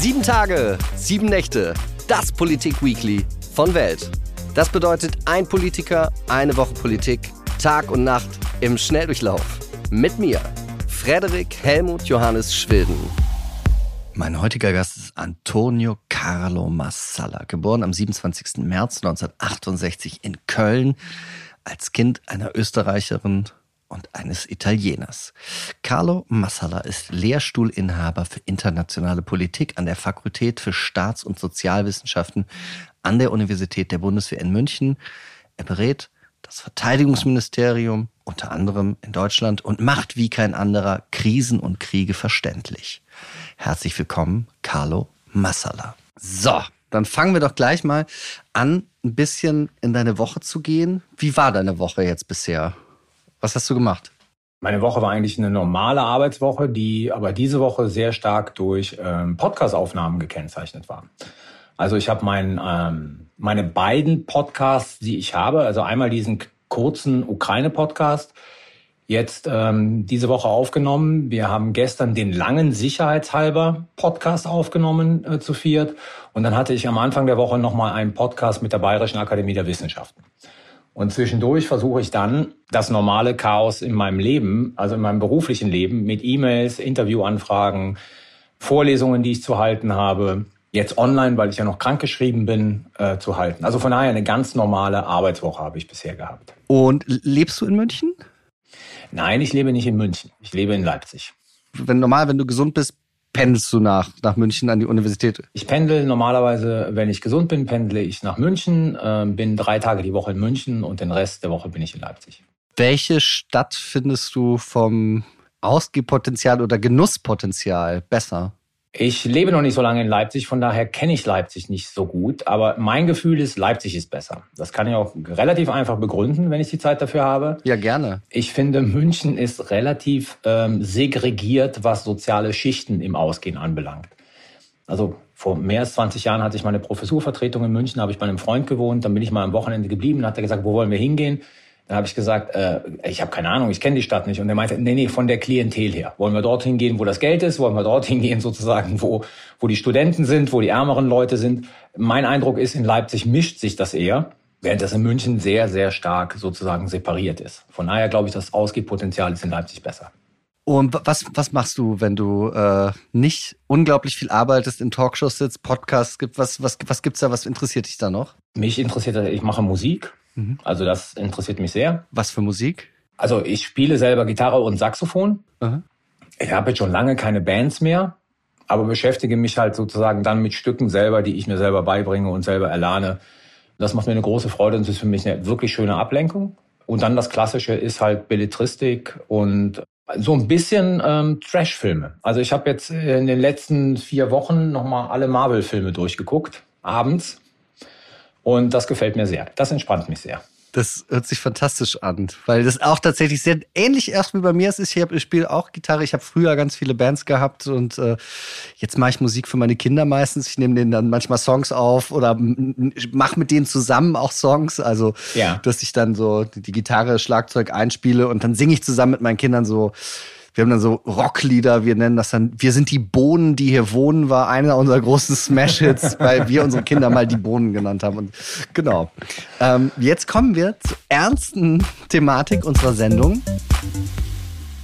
Sieben Tage, sieben Nächte, das Politik-Weekly von Welt. Das bedeutet ein Politiker, eine Woche Politik, Tag und Nacht im Schnelldurchlauf. Mit mir, Frederik Helmut Johannes Schwilden. Mein heutiger Gast ist Antonio Carlo Massala, geboren am 27. März 1968 in Köln als Kind einer Österreicherin und eines Italieners. Carlo Massala ist Lehrstuhlinhaber für internationale Politik an der Fakultät für Staats- und Sozialwissenschaften an der Universität der Bundeswehr in München. Er berät das Verteidigungsministerium unter anderem in Deutschland und macht wie kein anderer Krisen und Kriege verständlich. Herzlich willkommen, Carlo Massala. So, dann fangen wir doch gleich mal an, ein bisschen in deine Woche zu gehen. Wie war deine Woche jetzt bisher? Was hast du gemacht? Meine Woche war eigentlich eine normale Arbeitswoche, die aber diese Woche sehr stark durch ähm, Podcast-Aufnahmen gekennzeichnet war. Also ich habe mein, ähm, meine beiden Podcasts, die ich habe, also einmal diesen kurzen Ukraine-Podcast, jetzt ähm, diese Woche aufgenommen. Wir haben gestern den langen Sicherheitshalber Podcast aufgenommen äh, zu viert. Und dann hatte ich am Anfang der Woche nochmal einen Podcast mit der Bayerischen Akademie der Wissenschaften. Und zwischendurch versuche ich dann das normale Chaos in meinem Leben, also in meinem beruflichen Leben, mit E-Mails, Interviewanfragen, Vorlesungen, die ich zu halten habe, jetzt online, weil ich ja noch krankgeschrieben bin, äh, zu halten. Also von daher eine ganz normale Arbeitswoche habe ich bisher gehabt. Und lebst du in München? Nein, ich lebe nicht in München. Ich lebe in Leipzig. Wenn normal, wenn du gesund bist, pendelst du nach, nach München an die Universität? Ich pendel normalerweise, wenn ich gesund bin, pendle ich nach München, äh, bin drei Tage die Woche in München und den Rest der Woche bin ich in Leipzig. Welche Stadt findest du vom Ausgehpotenzial oder Genusspotenzial besser? Ich lebe noch nicht so lange in Leipzig, von daher kenne ich Leipzig nicht so gut. Aber mein Gefühl ist, Leipzig ist besser. Das kann ich auch relativ einfach begründen, wenn ich die Zeit dafür habe. Ja, gerne. Ich finde, München ist relativ ähm, segregiert, was soziale Schichten im Ausgehen anbelangt. Also vor mehr als 20 Jahren hatte ich meine Professurvertretung in München, habe ich bei einem Freund gewohnt, dann bin ich mal am Wochenende geblieben, hat er gesagt, wo wollen wir hingehen? Dann habe ich gesagt, äh, ich habe keine Ahnung, ich kenne die Stadt nicht. Und er meinte, nee, nee, von der Klientel her. Wollen wir dorthin gehen, wo das Geld ist? Wollen wir dorthin gehen, sozusagen, wo, wo die Studenten sind, wo die ärmeren Leute sind? Mein Eindruck ist, in Leipzig mischt sich das eher, während das in München sehr, sehr stark sozusagen separiert ist. Von daher glaube ich, das Ausgehpotenzial ist in Leipzig besser. Und was, was machst du, wenn du äh, nicht unglaublich viel arbeitest, in Talkshows sitzt, Podcasts gibt? Was, was, was gibt's da? Was interessiert dich da noch? Mich interessiert, ich mache Musik. Mhm. Also das interessiert mich sehr. Was für Musik? Also ich spiele selber Gitarre und Saxophon. Mhm. Ich habe jetzt schon lange keine Bands mehr, aber beschäftige mich halt sozusagen dann mit Stücken selber, die ich mir selber beibringe und selber erlerne. Das macht mir eine große Freude und ist für mich eine wirklich schöne Ablenkung. Und dann das Klassische ist halt Belletristik und so ein bisschen ähm, Trash-Filme. Also ich habe jetzt in den letzten vier Wochen nochmal alle Marvel-Filme durchgeguckt, abends. Und das gefällt mir sehr. Das entspannt mich sehr. Das hört sich fantastisch an, weil das auch tatsächlich sehr ähnlich erst wie bei mir ist. Ich, ich spiele auch Gitarre. Ich habe früher ganz viele Bands gehabt und äh, jetzt mache ich Musik für meine Kinder meistens. Ich nehme denen dann manchmal Songs auf oder mache mit denen zusammen auch Songs. Also, ja. dass ich dann so die Gitarre, Schlagzeug einspiele und dann singe ich zusammen mit meinen Kindern so wir haben dann so Rocklieder, wir nennen das dann, wir sind die Bohnen, die hier wohnen, war einer unserer großen Smash-Hits, weil wir unsere Kinder mal die Bohnen genannt haben. Und genau. Ähm, jetzt kommen wir zur ernsten Thematik unserer Sendung.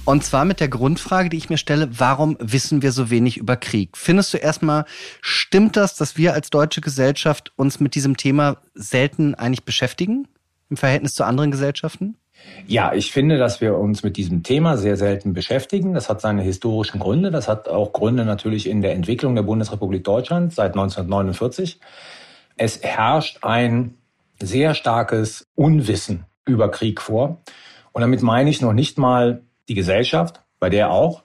Und zwar mit der Grundfrage, die ich mir stelle, warum wissen wir so wenig über Krieg? Findest du erstmal, stimmt das, dass wir als deutsche Gesellschaft uns mit diesem Thema selten eigentlich beschäftigen im Verhältnis zu anderen Gesellschaften? Ja, ich finde, dass wir uns mit diesem Thema sehr selten beschäftigen. Das hat seine historischen Gründe. Das hat auch Gründe natürlich in der Entwicklung der Bundesrepublik Deutschland seit 1949. Es herrscht ein sehr starkes Unwissen über Krieg vor. Und damit meine ich noch nicht mal die Gesellschaft, bei der auch.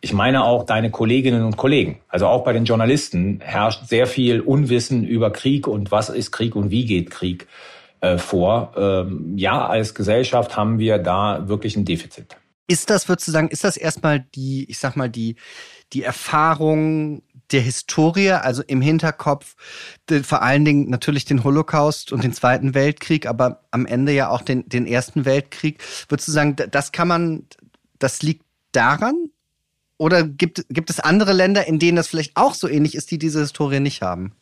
Ich meine auch deine Kolleginnen und Kollegen. Also auch bei den Journalisten herrscht sehr viel Unwissen über Krieg und was ist Krieg und wie geht Krieg äh, vor. Ähm, ja, als Gesellschaft haben wir da wirklich ein Defizit. Ist das, würdest du sagen, ist das erstmal die, ich sag mal, die, die Erfahrung der Historie, also im Hinterkopf vor allen Dingen natürlich den Holocaust und den Zweiten Weltkrieg, aber am Ende ja auch den, den Ersten Weltkrieg. Würdest du sagen, das kann man, das liegt daran? Oder gibt, gibt es andere Länder, in denen das vielleicht auch so ähnlich ist, die diese Historie nicht haben?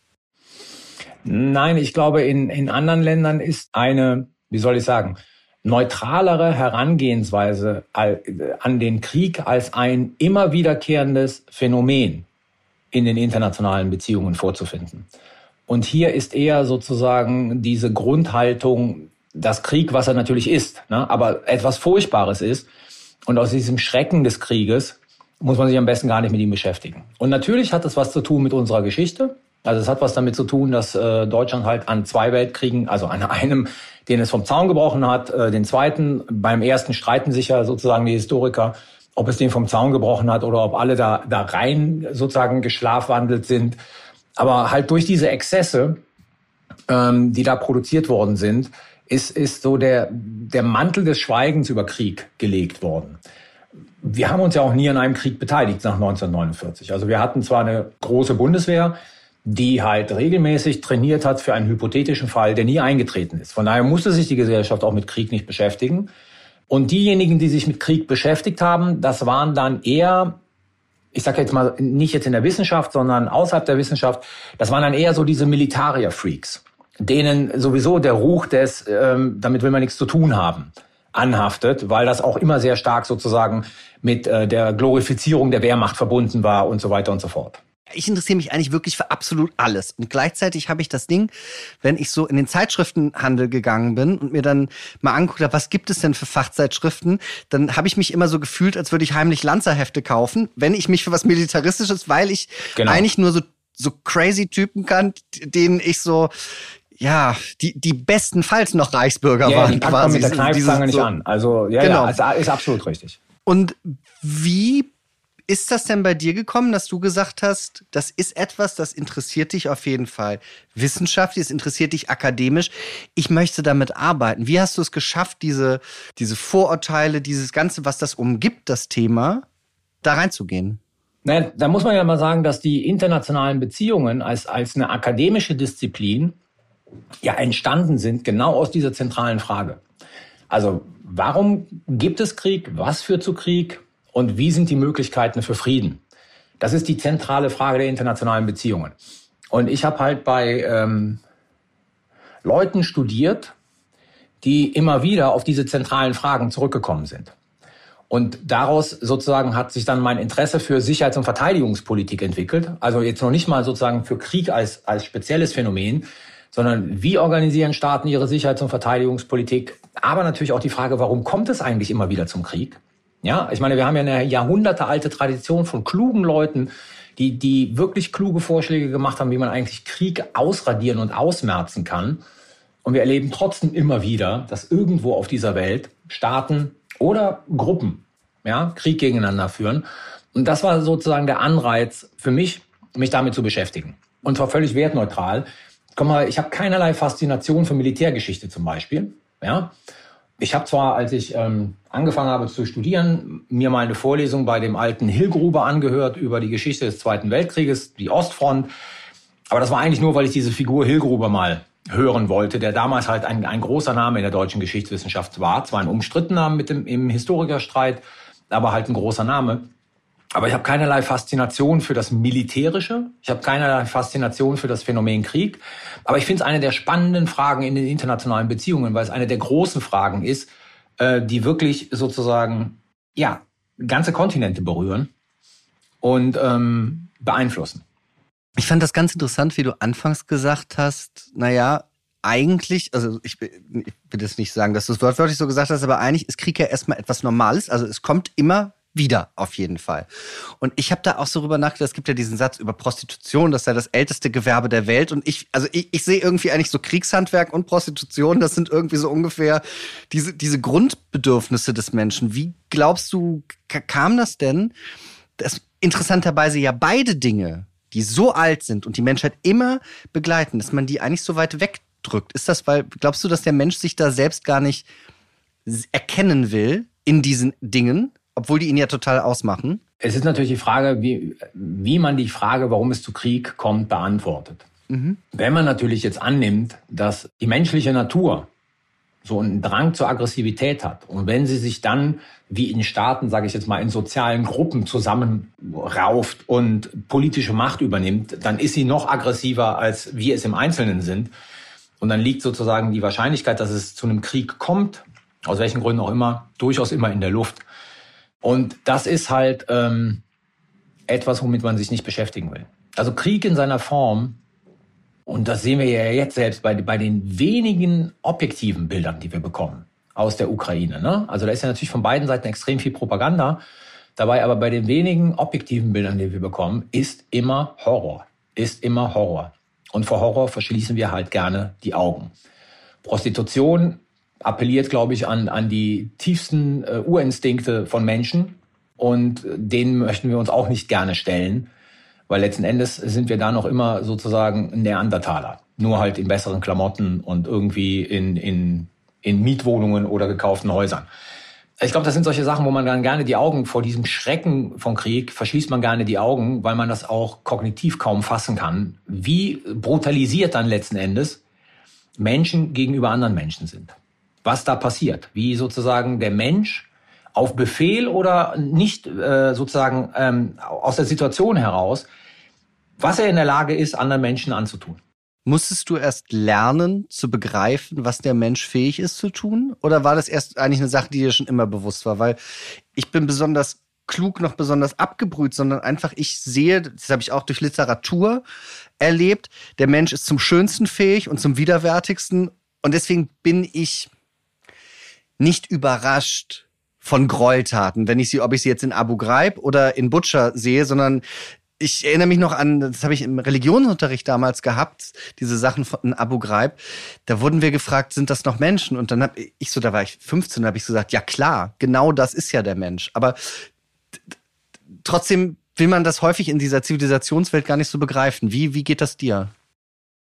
Nein, ich glaube, in, in anderen Ländern ist eine, wie soll ich sagen, neutralere Herangehensweise an den Krieg als ein immer wiederkehrendes Phänomen in den internationalen Beziehungen vorzufinden. Und hier ist eher sozusagen diese Grundhaltung, dass Krieg, was er natürlich ist, ne, aber etwas Furchtbares ist. Und aus diesem Schrecken des Krieges muss man sich am besten gar nicht mit ihm beschäftigen. Und natürlich hat das was zu tun mit unserer Geschichte. Also es hat was damit zu tun, dass äh, Deutschland halt an zwei Weltkriegen, also an einem, den es vom Zaun gebrochen hat, äh, den zweiten, beim ersten streiten sich ja sozusagen die Historiker, ob es den vom Zaun gebrochen hat oder ob alle da, da rein sozusagen geschlafwandelt sind. Aber halt durch diese Exzesse, ähm, die da produziert worden sind, ist, ist so der, der Mantel des Schweigens über Krieg gelegt worden. Wir haben uns ja auch nie an einem Krieg beteiligt nach 1949. Also wir hatten zwar eine große Bundeswehr, die halt regelmäßig trainiert hat für einen hypothetischen Fall, der nie eingetreten ist. Von daher musste sich die Gesellschaft auch mit Krieg nicht beschäftigen. Und diejenigen, die sich mit Krieg beschäftigt haben, das waren dann eher, ich sage jetzt mal nicht jetzt in der Wissenschaft, sondern außerhalb der Wissenschaft, das waren dann eher so diese Militarier-Freaks, denen sowieso der Ruch des, ähm, damit will man nichts zu tun haben, anhaftet, weil das auch immer sehr stark sozusagen mit äh, der Glorifizierung der Wehrmacht verbunden war und so weiter und so fort. Ich interessiere mich eigentlich wirklich für absolut alles. Und gleichzeitig habe ich das Ding, wenn ich so in den Zeitschriftenhandel gegangen bin und mir dann mal anguckt habe, was gibt es denn für Fachzeitschriften, dann habe ich mich immer so gefühlt, als würde ich heimlich Lanzerhefte kaufen, wenn ich mich für was Militaristisches, weil ich genau. eigentlich nur so, so crazy Typen kann, denen ich so, ja, die, die bestenfalls noch Reichsbürger ja, waren. Die quasi. mit der Kneifzange nicht so, an. Also, ja, genau. ja, ist absolut richtig. Und wie ist das denn bei dir gekommen, dass du gesagt hast, das ist etwas, das interessiert dich auf jeden Fall wissenschaftlich, es interessiert dich akademisch. Ich möchte damit arbeiten. Wie hast du es geschafft, diese, diese Vorurteile, dieses Ganze, was das umgibt, das Thema, da reinzugehen? Naja, da muss man ja mal sagen, dass die internationalen Beziehungen als, als eine akademische Disziplin ja entstanden sind, genau aus dieser zentralen Frage. Also, warum gibt es Krieg? Was führt zu Krieg? Und wie sind die Möglichkeiten für Frieden? Das ist die zentrale Frage der internationalen Beziehungen. Und ich habe halt bei ähm, Leuten studiert, die immer wieder auf diese zentralen Fragen zurückgekommen sind. Und daraus sozusagen hat sich dann mein Interesse für Sicherheits- und Verteidigungspolitik entwickelt. Also jetzt noch nicht mal sozusagen für Krieg als, als spezielles Phänomen, sondern wie organisieren Staaten ihre Sicherheits- und Verteidigungspolitik? Aber natürlich auch die Frage, warum kommt es eigentlich immer wieder zum Krieg? Ja, ich meine, wir haben ja eine jahrhundertealte Tradition von klugen Leuten, die, die wirklich kluge Vorschläge gemacht haben, wie man eigentlich Krieg ausradieren und ausmerzen kann. Und wir erleben trotzdem immer wieder, dass irgendwo auf dieser Welt Staaten oder Gruppen ja, Krieg gegeneinander führen. Und das war sozusagen der Anreiz für mich, mich damit zu beschäftigen. Und zwar völlig wertneutral. Guck mal, ich habe keinerlei Faszination für Militärgeschichte zum Beispiel. Ja, ich habe zwar, als ich ähm, angefangen habe zu studieren, mir mal eine Vorlesung bei dem alten Hillgruber angehört über die Geschichte des Zweiten Weltkrieges, die Ostfront. Aber das war eigentlich nur, weil ich diese Figur Hillgruber mal hören wollte, der damals halt ein, ein großer Name in der deutschen Geschichtswissenschaft war. Zwar ein umstrittener mit dem im Historikerstreit, aber halt ein großer Name. Aber ich habe keinerlei Faszination für das Militärische. Ich habe keinerlei Faszination für das Phänomen Krieg. Aber ich finde es eine der spannenden Fragen in den internationalen Beziehungen, weil es eine der großen Fragen ist, äh, die wirklich sozusagen ja ganze Kontinente berühren und ähm, beeinflussen. Ich fand das ganz interessant, wie du anfangs gesagt hast, naja, eigentlich, also ich, ich will jetzt nicht sagen, dass du es wortwörtlich so gesagt hast, aber eigentlich ist Krieg ja erstmal etwas Normales. Also es kommt immer wieder, auf jeden Fall. Und ich habe da auch so drüber nachgedacht, es gibt ja diesen Satz über Prostitution, das sei das älteste Gewerbe der Welt. Und ich, also ich, ich sehe irgendwie eigentlich so Kriegshandwerk und Prostitution, das sind irgendwie so ungefähr diese, diese Grundbedürfnisse des Menschen. Wie glaubst du, kam das denn, dass interessanterweise ja beide Dinge, die so alt sind und die Menschheit immer begleiten, dass man die eigentlich so weit wegdrückt? Ist das, weil, glaubst du, dass der Mensch sich da selbst gar nicht erkennen will in diesen Dingen, obwohl die ihn ja total ausmachen. Es ist natürlich die Frage, wie, wie man die Frage, warum es zu Krieg kommt, beantwortet. Mhm. Wenn man natürlich jetzt annimmt, dass die menschliche Natur so einen Drang zur Aggressivität hat und wenn sie sich dann wie in Staaten, sage ich jetzt mal, in sozialen Gruppen zusammenrauft und politische Macht übernimmt, dann ist sie noch aggressiver, als wir es im Einzelnen sind. Und dann liegt sozusagen die Wahrscheinlichkeit, dass es zu einem Krieg kommt, aus welchen Gründen auch immer, durchaus immer in der Luft. Und das ist halt ähm, etwas, womit man sich nicht beschäftigen will. Also Krieg in seiner Form, und das sehen wir ja jetzt selbst bei, bei den wenigen objektiven Bildern, die wir bekommen aus der Ukraine. Ne? Also da ist ja natürlich von beiden Seiten extrem viel Propaganda dabei, aber bei den wenigen objektiven Bildern, die wir bekommen, ist immer Horror. Ist immer Horror. Und vor Horror verschließen wir halt gerne die Augen. Prostitution appelliert, glaube ich, an, an die tiefsten äh, Urinstinkte von Menschen. Und denen möchten wir uns auch nicht gerne stellen, weil letzten Endes sind wir da noch immer sozusagen Neandertaler. Nur halt in besseren Klamotten und irgendwie in, in, in Mietwohnungen oder gekauften Häusern. Ich glaube, das sind solche Sachen, wo man dann gerne die Augen vor diesem Schrecken vom Krieg verschließt man gerne die Augen, weil man das auch kognitiv kaum fassen kann, wie brutalisiert dann letzten Endes Menschen gegenüber anderen Menschen sind. Was da passiert, wie sozusagen der Mensch auf Befehl oder nicht äh, sozusagen ähm, aus der Situation heraus, was er in der Lage ist, anderen Menschen anzutun. Musstest du erst lernen zu begreifen, was der Mensch fähig ist zu tun? Oder war das erst eigentlich eine Sache, die dir schon immer bewusst war? Weil ich bin besonders klug noch besonders abgebrüht, sondern einfach ich sehe, das habe ich auch durch Literatur erlebt, der Mensch ist zum Schönsten fähig und zum Widerwärtigsten. Und deswegen bin ich nicht überrascht von Gräueltaten, wenn ich sie, ob ich sie jetzt in Abu Ghraib oder in Butcher sehe, sondern ich erinnere mich noch an, das habe ich im Religionsunterricht damals gehabt, diese Sachen von Abu Ghraib. Da wurden wir gefragt, sind das noch Menschen? Und dann habe ich so, da war ich 15, habe ich so gesagt, ja klar, genau das ist ja der Mensch. Aber trotzdem will man das häufig in dieser Zivilisationswelt gar nicht so begreifen. Wie, wie geht das dir?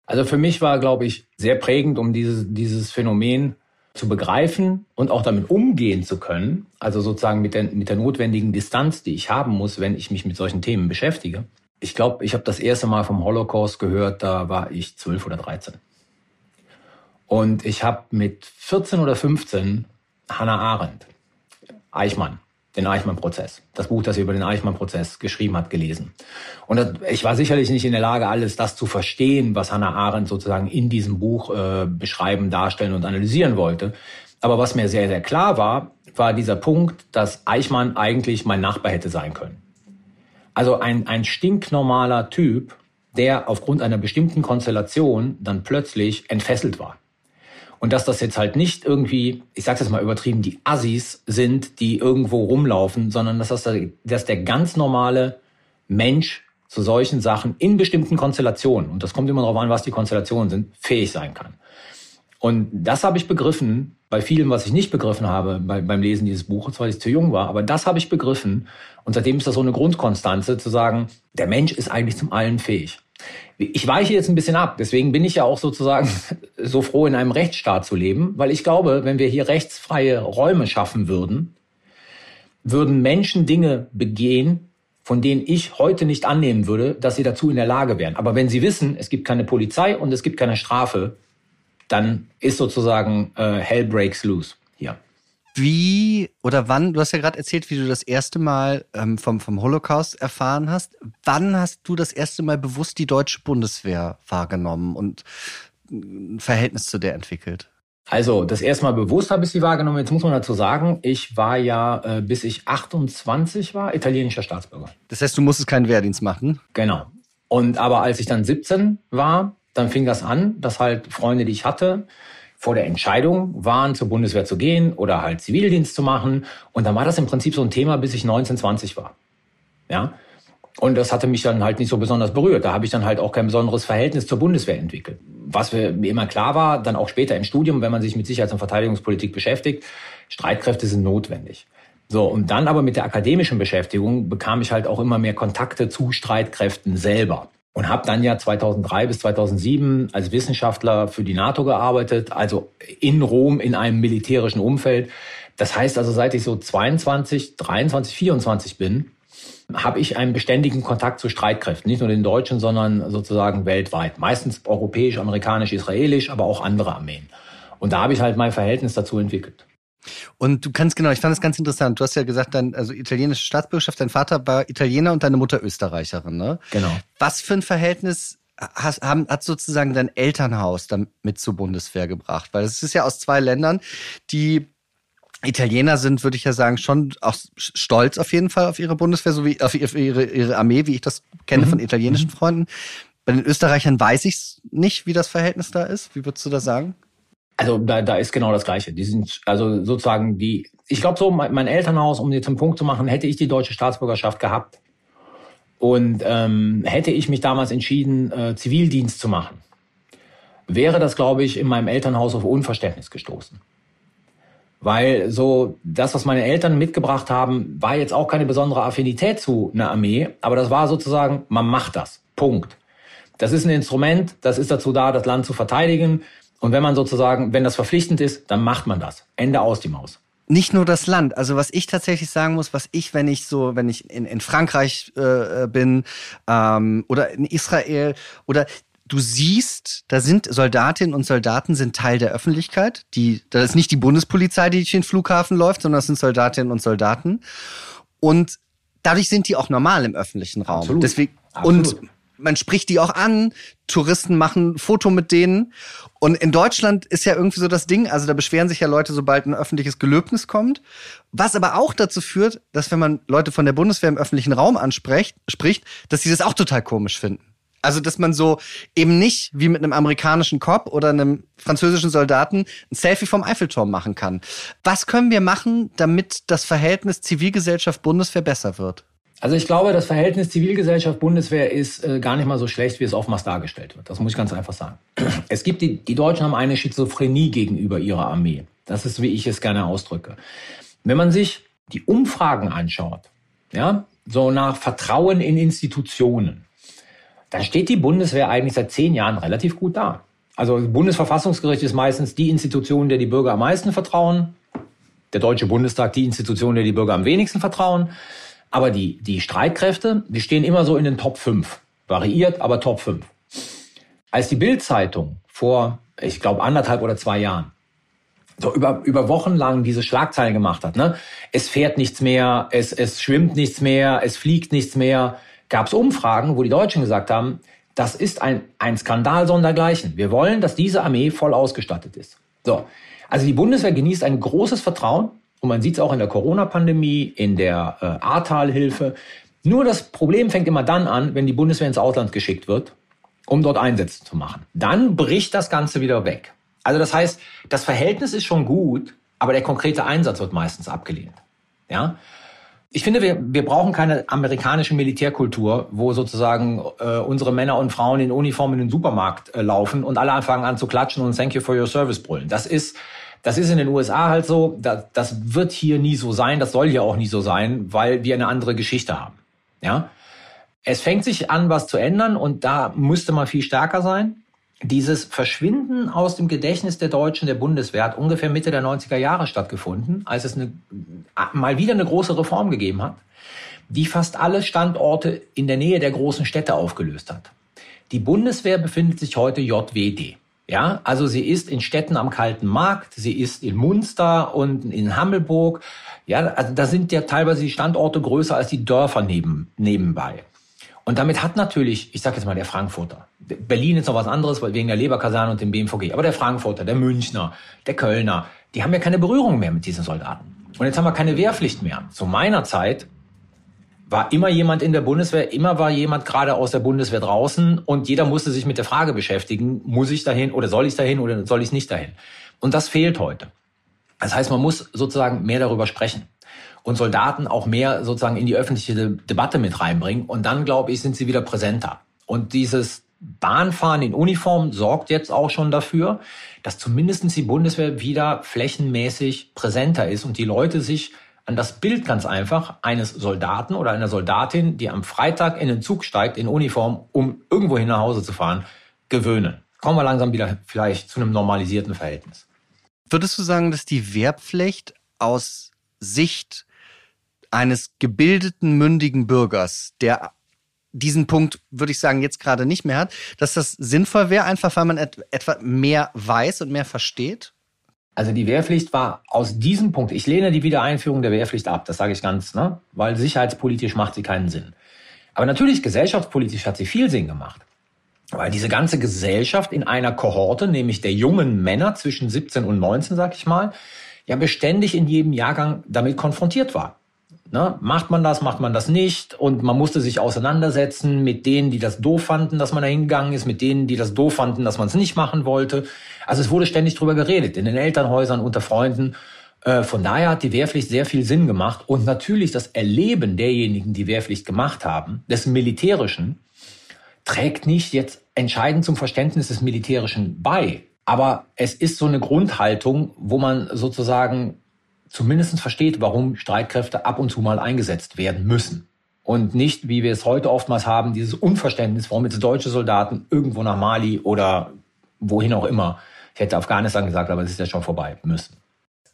Also für mich war, glaube ich, sehr prägend, um dieses, dieses Phänomen zu begreifen und auch damit umgehen zu können, also sozusagen mit der, mit der notwendigen Distanz, die ich haben muss, wenn ich mich mit solchen Themen beschäftige. Ich glaube, ich habe das erste Mal vom Holocaust gehört, da war ich zwölf oder dreizehn. Und ich habe mit 14 oder 15 Hannah Arendt, Eichmann, den Eichmann-Prozess. Das Buch, das sie über den Eichmann-Prozess geschrieben hat, gelesen. Und ich war sicherlich nicht in der Lage, alles das zu verstehen, was Hannah Arendt sozusagen in diesem Buch äh, beschreiben, darstellen und analysieren wollte. Aber was mir sehr, sehr klar war, war dieser Punkt, dass Eichmann eigentlich mein Nachbar hätte sein können. Also ein, ein stinknormaler Typ, der aufgrund einer bestimmten Konstellation dann plötzlich entfesselt war. Und dass das jetzt halt nicht irgendwie, ich sage das mal übertrieben, die Assis sind, die irgendwo rumlaufen, sondern dass das der, dass der ganz normale Mensch zu solchen Sachen in bestimmten Konstellationen, und das kommt immer darauf an, was die Konstellationen sind, fähig sein kann. Und das habe ich begriffen, bei vielem, was ich nicht begriffen habe bei, beim Lesen dieses Buches, weil ich zu jung war. Aber das habe ich begriffen. Und seitdem ist das so eine Grundkonstanze, zu sagen, der Mensch ist eigentlich zum Allen fähig. Ich weiche jetzt ein bisschen ab, deswegen bin ich ja auch sozusagen so froh, in einem Rechtsstaat zu leben, weil ich glaube, wenn wir hier rechtsfreie Räume schaffen würden, würden Menschen Dinge begehen, von denen ich heute nicht annehmen würde, dass sie dazu in der Lage wären. Aber wenn sie wissen, es gibt keine Polizei und es gibt keine Strafe, dann ist sozusagen äh, Hell breaks loose hier wie oder wann, du hast ja gerade erzählt, wie du das erste Mal ähm, vom, vom Holocaust erfahren hast. Wann hast du das erste Mal bewusst die deutsche Bundeswehr wahrgenommen und ein Verhältnis zu der entwickelt? Also, das erste Mal bewusst habe ich sie wahrgenommen. Jetzt muss man dazu sagen, ich war ja, äh, bis ich 28 war, italienischer Staatsbürger. Das heißt, du musstest keinen Wehrdienst machen? Genau. Und aber als ich dann 17 war, dann fing das an, dass halt Freunde, die ich hatte, vor der Entscheidung waren, zur Bundeswehr zu gehen oder halt Zivildienst zu machen. Und dann war das im Prinzip so ein Thema, bis ich 19, 20 war. Ja. Und das hatte mich dann halt nicht so besonders berührt. Da habe ich dann halt auch kein besonderes Verhältnis zur Bundeswehr entwickelt. Was mir immer klar war, dann auch später im Studium, wenn man sich mit Sicherheits- und Verteidigungspolitik beschäftigt, Streitkräfte sind notwendig. So, und dann aber mit der akademischen Beschäftigung bekam ich halt auch immer mehr Kontakte zu Streitkräften selber und habe dann ja 2003 bis 2007 als Wissenschaftler für die NATO gearbeitet, also in Rom in einem militärischen Umfeld. Das heißt also, seit ich so 22, 23, 24 bin, habe ich einen beständigen Kontakt zu Streitkräften, nicht nur den deutschen, sondern sozusagen weltweit. Meistens europäisch, amerikanisch, israelisch, aber auch andere Armeen. Und da habe ich halt mein Verhältnis dazu entwickelt. Und du kannst genau, ich fand das ganz interessant. Du hast ja gesagt, dein also italienische Staatsbürgerschaft, dein Vater war Italiener und deine Mutter Österreicherin, ne? Genau. Was für ein Verhältnis has, haben, hat sozusagen dein Elternhaus damit zur Bundeswehr gebracht? Weil es ist ja aus zwei Ländern, die Italiener sind, würde ich ja sagen, schon auch stolz auf jeden Fall auf ihre Bundeswehr, so wie auf ihre, ihre Armee, wie ich das kenne mhm. von italienischen mhm. Freunden. Bei den Österreichern weiß ich nicht, wie das Verhältnis da ist. Wie würdest du das sagen? Also da, da ist genau das Gleiche. Die sind also sozusagen die. Ich glaube so, mein, mein Elternhaus, um jetzt einen Punkt zu machen, hätte ich die deutsche Staatsbürgerschaft gehabt und ähm, hätte ich mich damals entschieden, äh, Zivildienst zu machen, wäre das, glaube ich, in meinem Elternhaus auf Unverständnis gestoßen. Weil so das, was meine Eltern mitgebracht haben, war jetzt auch keine besondere Affinität zu einer Armee, aber das war sozusagen, man macht das. Punkt. Das ist ein Instrument, das ist dazu da, das Land zu verteidigen. Und wenn man sozusagen, wenn das verpflichtend ist, dann macht man das. Ende aus die Maus. Nicht nur das Land. Also was ich tatsächlich sagen muss, was ich, wenn ich so, wenn ich in, in Frankreich äh, bin ähm, oder in Israel oder du siehst, da sind Soldatinnen und Soldaten sind Teil der Öffentlichkeit. Die, das ist nicht die Bundespolizei, die durch den Flughafen läuft, sondern das sind Soldatinnen und Soldaten. Und dadurch sind die auch normal im öffentlichen Raum. Absolut. Deswegen, Absolut. Und man spricht die auch an, Touristen machen ein Foto mit denen. Und in Deutschland ist ja irgendwie so das Ding, also da beschweren sich ja Leute, sobald ein öffentliches Gelöbnis kommt. Was aber auch dazu führt, dass wenn man Leute von der Bundeswehr im öffentlichen Raum anspricht, spricht, dass sie das auch total komisch finden. Also, dass man so eben nicht wie mit einem amerikanischen Cop oder einem französischen Soldaten ein Selfie vom Eiffelturm machen kann. Was können wir machen, damit das Verhältnis Zivilgesellschaft-Bundeswehr besser wird? Also ich glaube, das Verhältnis Zivilgesellschaft-Bundeswehr ist äh, gar nicht mal so schlecht, wie es oftmals dargestellt wird. Das muss ich ganz einfach sagen. Es gibt die, die Deutschen haben eine Schizophrenie gegenüber ihrer Armee. Das ist, wie ich es gerne ausdrücke. Wenn man sich die Umfragen anschaut, ja, so nach Vertrauen in Institutionen, dann steht die Bundeswehr eigentlich seit zehn Jahren relativ gut da. Also Bundesverfassungsgericht ist meistens die Institution, der die Bürger am meisten vertrauen. Der Deutsche Bundestag die Institution, der die Bürger am wenigsten vertrauen. Aber die, die Streitkräfte, die stehen immer so in den Top 5. Variiert, aber Top 5. Als die Bild-Zeitung vor, ich glaube, anderthalb oder zwei Jahren so über, über Wochen lang diese Schlagzeilen gemacht hat, ne? Es fährt nichts mehr, es, es schwimmt nichts mehr, es fliegt nichts mehr, gab es Umfragen, wo die Deutschen gesagt haben, das ist ein, ein Skandal sondergleichen. Wir wollen, dass diese Armee voll ausgestattet ist. So. Also die Bundeswehr genießt ein großes Vertrauen und man sieht es auch in der Corona-Pandemie, in der äh, Ahrtal-Hilfe. Nur das Problem fängt immer dann an, wenn die Bundeswehr ins Ausland geschickt wird, um dort Einsätze zu machen. Dann bricht das Ganze wieder weg. Also das heißt, das Verhältnis ist schon gut, aber der konkrete Einsatz wird meistens abgelehnt. Ja? Ich finde, wir, wir brauchen keine amerikanische Militärkultur, wo sozusagen äh, unsere Männer und Frauen in Uniform in den Supermarkt äh, laufen und alle anfangen an zu klatschen und Thank you for your service brüllen. Das ist das ist in den USA halt so, das, das wird hier nie so sein, das soll hier auch nie so sein, weil wir eine andere Geschichte haben. Ja? Es fängt sich an, was zu ändern und da müsste man viel stärker sein. Dieses Verschwinden aus dem Gedächtnis der Deutschen der Bundeswehr hat ungefähr Mitte der 90er Jahre stattgefunden, als es eine, mal wieder eine große Reform gegeben hat, die fast alle Standorte in der Nähe der großen Städte aufgelöst hat. Die Bundeswehr befindet sich heute JWD. Ja, also sie ist in Städten am Kalten Markt, sie ist in Munster und in Hammelburg. Ja, also da sind ja teilweise die Standorte größer als die Dörfer neben, nebenbei. Und damit hat natürlich, ich sage jetzt mal der Frankfurter, Berlin ist noch was anderes, weil wegen der Leberkaserne und dem BMVG, aber der Frankfurter, der Münchner, der Kölner, die haben ja keine Berührung mehr mit diesen Soldaten. Und jetzt haben wir keine Wehrpflicht mehr. Zu meiner Zeit war immer jemand in der Bundeswehr, immer war jemand gerade aus der Bundeswehr draußen und jeder musste sich mit der Frage beschäftigen, muss ich dahin oder soll ich dahin oder soll ich nicht dahin? Und das fehlt heute. Das heißt, man muss sozusagen mehr darüber sprechen und Soldaten auch mehr sozusagen in die öffentliche Debatte mit reinbringen und dann, glaube ich, sind sie wieder präsenter. Und dieses Bahnfahren in Uniform sorgt jetzt auch schon dafür, dass zumindest die Bundeswehr wieder flächenmäßig präsenter ist und die Leute sich an das Bild ganz einfach eines Soldaten oder einer Soldatin, die am Freitag in den Zug steigt in Uniform, um irgendwohin nach Hause zu fahren, gewöhnen. Kommen wir langsam wieder vielleicht zu einem normalisierten Verhältnis. Würdest du sagen, dass die Wehrpflicht aus Sicht eines gebildeten, mündigen Bürgers, der diesen Punkt, würde ich sagen, jetzt gerade nicht mehr hat, dass das sinnvoll wäre, einfach weil man et etwa mehr weiß und mehr versteht? Also die Wehrpflicht war aus diesem Punkt, ich lehne die Wiedereinführung der Wehrpflicht ab, das sage ich ganz, ne? weil sicherheitspolitisch macht sie keinen Sinn. Aber natürlich gesellschaftspolitisch hat sie viel Sinn gemacht. Weil diese ganze Gesellschaft in einer Kohorte, nämlich der jungen Männer zwischen 17 und 19, sag ich mal, ja beständig in jedem Jahrgang damit konfrontiert war. Ne? Macht man das, macht man das nicht? Und man musste sich auseinandersetzen mit denen, die das doof fanden, dass man da hingegangen ist, mit denen, die das doof fanden, dass man es nicht machen wollte. Also es wurde ständig drüber geredet, in den Elternhäusern, unter Freunden. Äh, von daher hat die Wehrpflicht sehr viel Sinn gemacht. Und natürlich das Erleben derjenigen, die Wehrpflicht gemacht haben, des Militärischen, trägt nicht jetzt entscheidend zum Verständnis des Militärischen bei. Aber es ist so eine Grundhaltung, wo man sozusagen zumindest versteht, warum Streitkräfte ab und zu mal eingesetzt werden müssen. Und nicht, wie wir es heute oftmals haben, dieses Unverständnis, warum jetzt deutsche Soldaten irgendwo nach Mali oder wohin auch immer, ich hätte Afghanistan gesagt, aber es ist ja schon vorbei, müssen.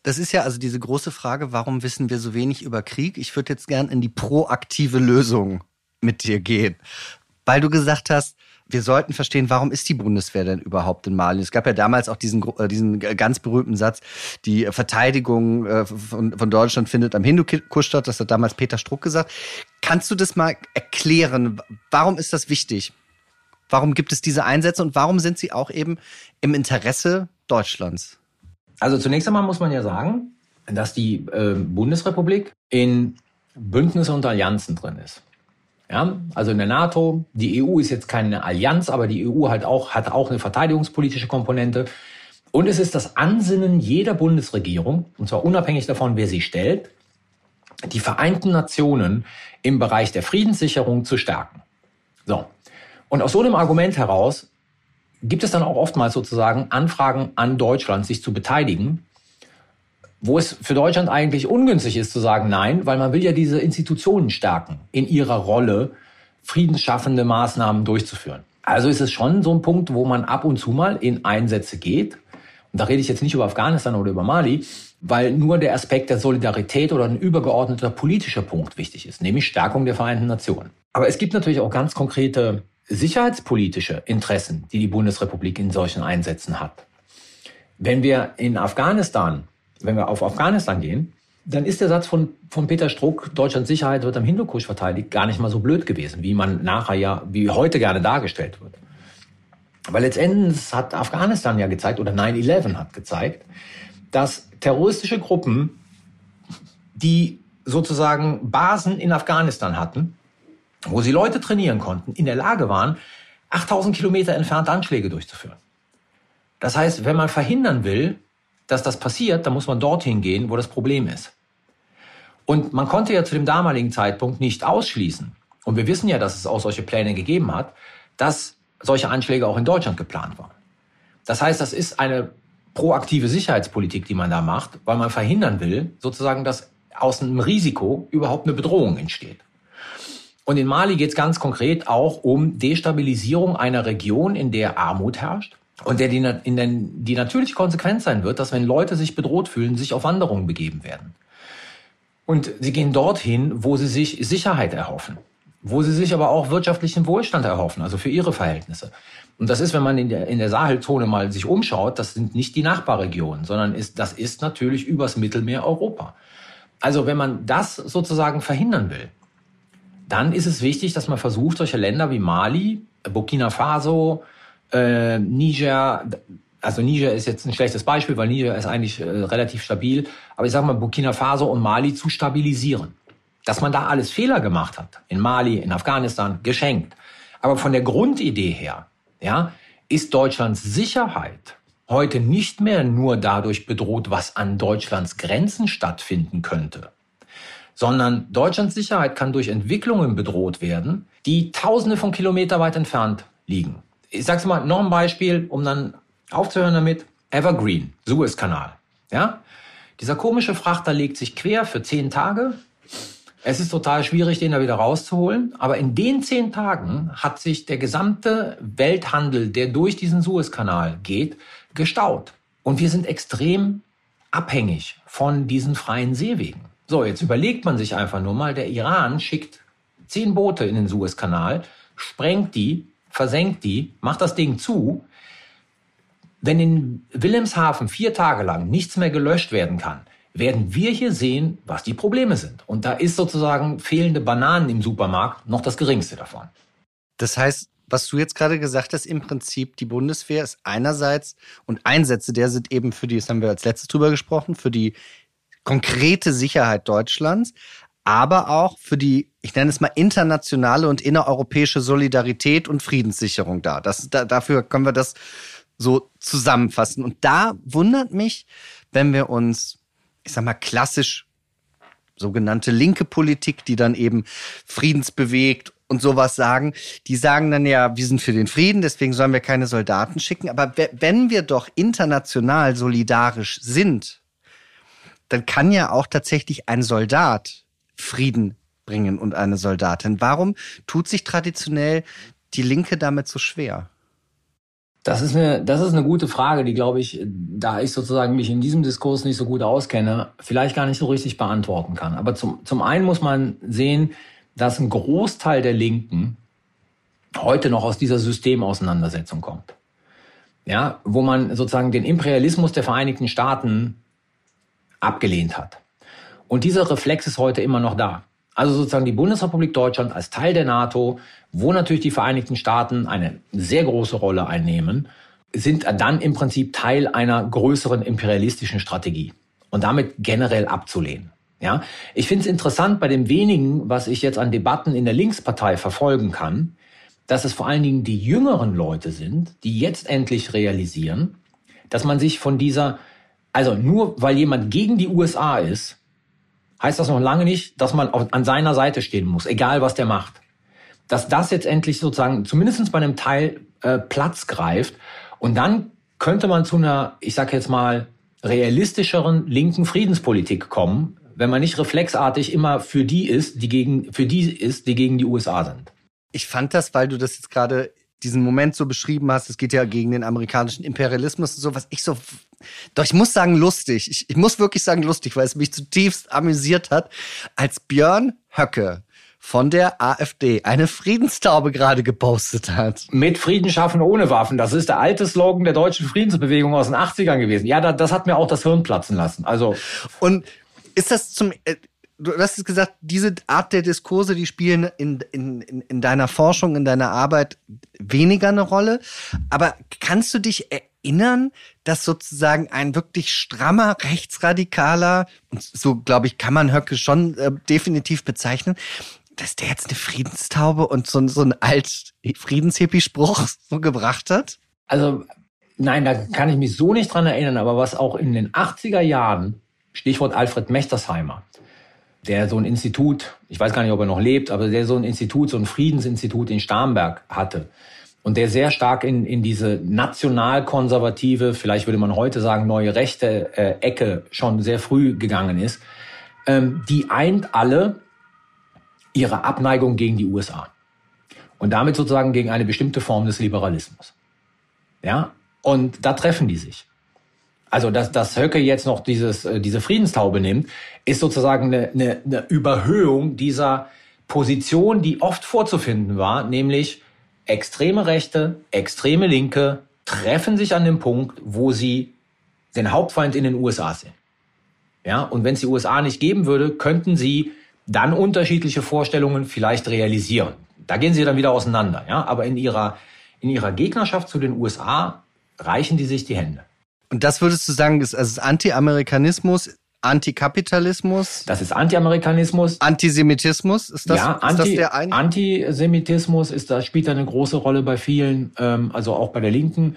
Das ist ja also diese große Frage, warum wissen wir so wenig über Krieg? Ich würde jetzt gern in die proaktive Lösung mit dir gehen. Weil du gesagt hast, wir sollten verstehen, warum ist die Bundeswehr denn überhaupt in Mali? Es gab ja damals auch diesen, äh, diesen ganz berühmten Satz, die Verteidigung äh, von, von Deutschland findet am Hindukusch statt. Das hat damals Peter Struck gesagt. Kannst du das mal erklären? Warum ist das wichtig? Warum gibt es diese Einsätze und warum sind sie auch eben im Interesse Deutschlands? Also zunächst einmal muss man ja sagen, dass die äh, Bundesrepublik in Bündnisse und Allianzen drin ist. Ja, also in der NATO, die EU ist jetzt keine Allianz, aber die EU hat auch, hat auch eine verteidigungspolitische Komponente. Und es ist das Ansinnen jeder Bundesregierung, und zwar unabhängig davon, wer sie stellt, die Vereinten Nationen im Bereich der Friedenssicherung zu stärken. So. Und aus so einem Argument heraus gibt es dann auch oftmals sozusagen Anfragen an Deutschland, sich zu beteiligen wo es für Deutschland eigentlich ungünstig ist zu sagen Nein, weil man will ja diese Institutionen stärken in ihrer Rolle, friedensschaffende Maßnahmen durchzuführen. Also ist es schon so ein Punkt, wo man ab und zu mal in Einsätze geht. Und da rede ich jetzt nicht über Afghanistan oder über Mali, weil nur der Aspekt der Solidarität oder ein übergeordneter politischer Punkt wichtig ist, nämlich Stärkung der Vereinten Nationen. Aber es gibt natürlich auch ganz konkrete sicherheitspolitische Interessen, die die Bundesrepublik in solchen Einsätzen hat. Wenn wir in Afghanistan wenn wir auf Afghanistan gehen, dann ist der Satz von, von Peter Struck, Deutschlands Sicherheit wird am Hindukusch verteidigt, gar nicht mal so blöd gewesen, wie man nachher ja, wie heute gerne dargestellt wird. Weil letztendlich hat Afghanistan ja gezeigt, oder 9-11 hat gezeigt, dass terroristische Gruppen, die sozusagen Basen in Afghanistan hatten, wo sie Leute trainieren konnten, in der Lage waren, 8000 Kilometer entfernt Anschläge durchzuführen. Das heißt, wenn man verhindern will, dass das passiert, dann muss man dorthin gehen, wo das Problem ist. Und man konnte ja zu dem damaligen Zeitpunkt nicht ausschließen, und wir wissen ja, dass es auch solche Pläne gegeben hat, dass solche Anschläge auch in Deutschland geplant waren. Das heißt, das ist eine proaktive Sicherheitspolitik, die man da macht, weil man verhindern will, sozusagen, dass aus einem Risiko überhaupt eine Bedrohung entsteht. Und in Mali geht es ganz konkret auch um Destabilisierung einer Region, in der Armut herrscht, und der die, in den, die natürlich Konsequenz sein wird, dass wenn Leute sich bedroht fühlen, sich auf Wanderungen begeben werden. Und sie gehen dorthin, wo sie sich Sicherheit erhoffen, wo sie sich aber auch wirtschaftlichen Wohlstand erhoffen, also für ihre Verhältnisse. Und das ist, wenn man in der, in der Sahelzone mal sich umschaut, das sind nicht die Nachbarregionen, sondern ist, das ist natürlich übers Mittelmeer Europa. Also wenn man das sozusagen verhindern will, dann ist es wichtig, dass man versucht, solche Länder wie Mali, Burkina Faso, äh, Niger, also Niger ist jetzt ein schlechtes Beispiel, weil Niger ist eigentlich äh, relativ stabil, aber ich sage mal Burkina Faso und Mali zu stabilisieren. Dass man da alles Fehler gemacht hat, in Mali, in Afghanistan, geschenkt. Aber von der Grundidee her, ja, ist Deutschlands Sicherheit heute nicht mehr nur dadurch bedroht, was an Deutschlands Grenzen stattfinden könnte, sondern Deutschlands Sicherheit kann durch Entwicklungen bedroht werden, die tausende von Kilometer weit entfernt liegen ich sag's mal, noch ein Beispiel, um dann aufzuhören damit. Evergreen, Suezkanal. Ja? Dieser komische Frachter legt sich quer für zehn Tage. Es ist total schwierig, den da wieder rauszuholen. Aber in den zehn Tagen hat sich der gesamte Welthandel, der durch diesen Suezkanal geht, gestaut. Und wir sind extrem abhängig von diesen freien Seewegen. So, jetzt überlegt man sich einfach nur mal, der Iran schickt zehn Boote in den Suezkanal, sprengt die, versenkt die, macht das Ding zu, wenn in Wilhelmshaven vier Tage lang nichts mehr gelöscht werden kann, werden wir hier sehen, was die Probleme sind. Und da ist sozusagen fehlende Bananen im Supermarkt noch das geringste davon. Das heißt, was du jetzt gerade gesagt hast, im Prinzip die Bundeswehr ist einerseits und Einsätze der sind eben für die, das haben wir als letztes drüber gesprochen, für die konkrete Sicherheit Deutschlands, aber auch für die, ich nenne es mal, internationale und innereuropäische Solidarität und Friedenssicherung da. Das, da dafür können wir das so zusammenfassen. Und da wundert mich, wenn wir uns, ich sag mal, klassisch sogenannte linke Politik, die dann eben friedensbewegt und sowas sagen, die sagen dann ja, wir sind für den Frieden, deswegen sollen wir keine Soldaten schicken. Aber wenn wir doch international solidarisch sind, dann kann ja auch tatsächlich ein Soldat Frieden bringen und eine Soldatin. Warum tut sich traditionell die Linke damit so schwer? Das ist eine, das ist eine gute Frage, die glaube ich, da ich sozusagen mich in diesem Diskurs nicht so gut auskenne, vielleicht gar nicht so richtig beantworten kann. Aber zum, zum einen muss man sehen, dass ein Großteil der Linken heute noch aus dieser Systemauseinandersetzung kommt. Ja, wo man sozusagen den Imperialismus der Vereinigten Staaten abgelehnt hat. Und dieser Reflex ist heute immer noch da. Also sozusagen die Bundesrepublik Deutschland als Teil der NATO, wo natürlich die Vereinigten Staaten eine sehr große Rolle einnehmen, sind dann im Prinzip Teil einer größeren imperialistischen Strategie und damit generell abzulehnen. Ja, ich finde es interessant bei dem wenigen, was ich jetzt an Debatten in der Linkspartei verfolgen kann, dass es vor allen Dingen die jüngeren Leute sind, die jetzt endlich realisieren, dass man sich von dieser, also nur weil jemand gegen die USA ist, heißt das noch lange nicht, dass man an seiner Seite stehen muss, egal was der macht. Dass das jetzt endlich sozusagen zumindest bei einem Teil äh, Platz greift und dann könnte man zu einer, ich sage jetzt mal, realistischeren linken Friedenspolitik kommen, wenn man nicht reflexartig immer für die ist, die gegen, für die ist, die gegen die USA sind. Ich fand das, weil du das jetzt gerade diesen Moment so beschrieben hast, es geht ja gegen den amerikanischen Imperialismus und so, was ich so, doch ich muss sagen lustig, ich, ich muss wirklich sagen lustig, weil es mich zutiefst amüsiert hat, als Björn Höcke von der AfD eine Friedenstaube gerade gepostet hat. Mit Frieden schaffen ohne Waffen. Das ist der alte Slogan der deutschen Friedensbewegung aus den 80ern gewesen. Ja, das hat mir auch das Hirn platzen lassen. Also. Und ist das zum, äh, du hast gesagt, diese Art der Diskurse, die spielen in, in, in deiner Forschung, in deiner Arbeit weniger eine Rolle. Aber kannst du dich erinnern, dass sozusagen ein wirklich strammer Rechtsradikaler, und so glaube ich, kann man Höcke schon äh, definitiv bezeichnen, dass der jetzt eine Friedenstaube und so, so einen alt Friedenshippie-Spruch so gebracht hat? Also, nein, da kann ich mich so nicht dran erinnern, aber was auch in den 80er Jahren Stichwort Alfred Mechtersheimer, der so ein Institut, ich weiß gar nicht, ob er noch lebt, aber der so ein Institut, so ein Friedensinstitut in Starnberg hatte. Und der sehr stark in, in diese nationalkonservative, vielleicht würde man heute sagen, neue rechte äh, Ecke schon sehr früh gegangen ist, ähm, die eint alle ihre Abneigung gegen die USA und damit sozusagen gegen eine bestimmte Form des Liberalismus. Ja, und da treffen die sich also dass, dass Höcke jetzt noch dieses, äh, diese Friedenstaube nimmt, ist sozusagen eine, eine, eine Überhöhung dieser Position, die oft vorzufinden war, nämlich extreme Rechte, extreme Linke treffen sich an dem Punkt, wo sie den Hauptfeind in den USA sehen. Ja, und wenn es die USA nicht geben würde, könnten sie dann unterschiedliche Vorstellungen vielleicht realisieren. Da gehen sie dann wieder auseinander, ja, aber in ihrer in ihrer Gegnerschaft zu den USA reichen die sich die Hände. Und das würdest du sagen, ist also Anti-Amerikanismus, Antikapitalismus? Das ist Anti-Amerikanismus. Antisemitismus? Ist das, ja, ist Anti, das der eine? Antisemitismus ist, da spielt eine große Rolle bei vielen, ähm, also auch bei der Linken.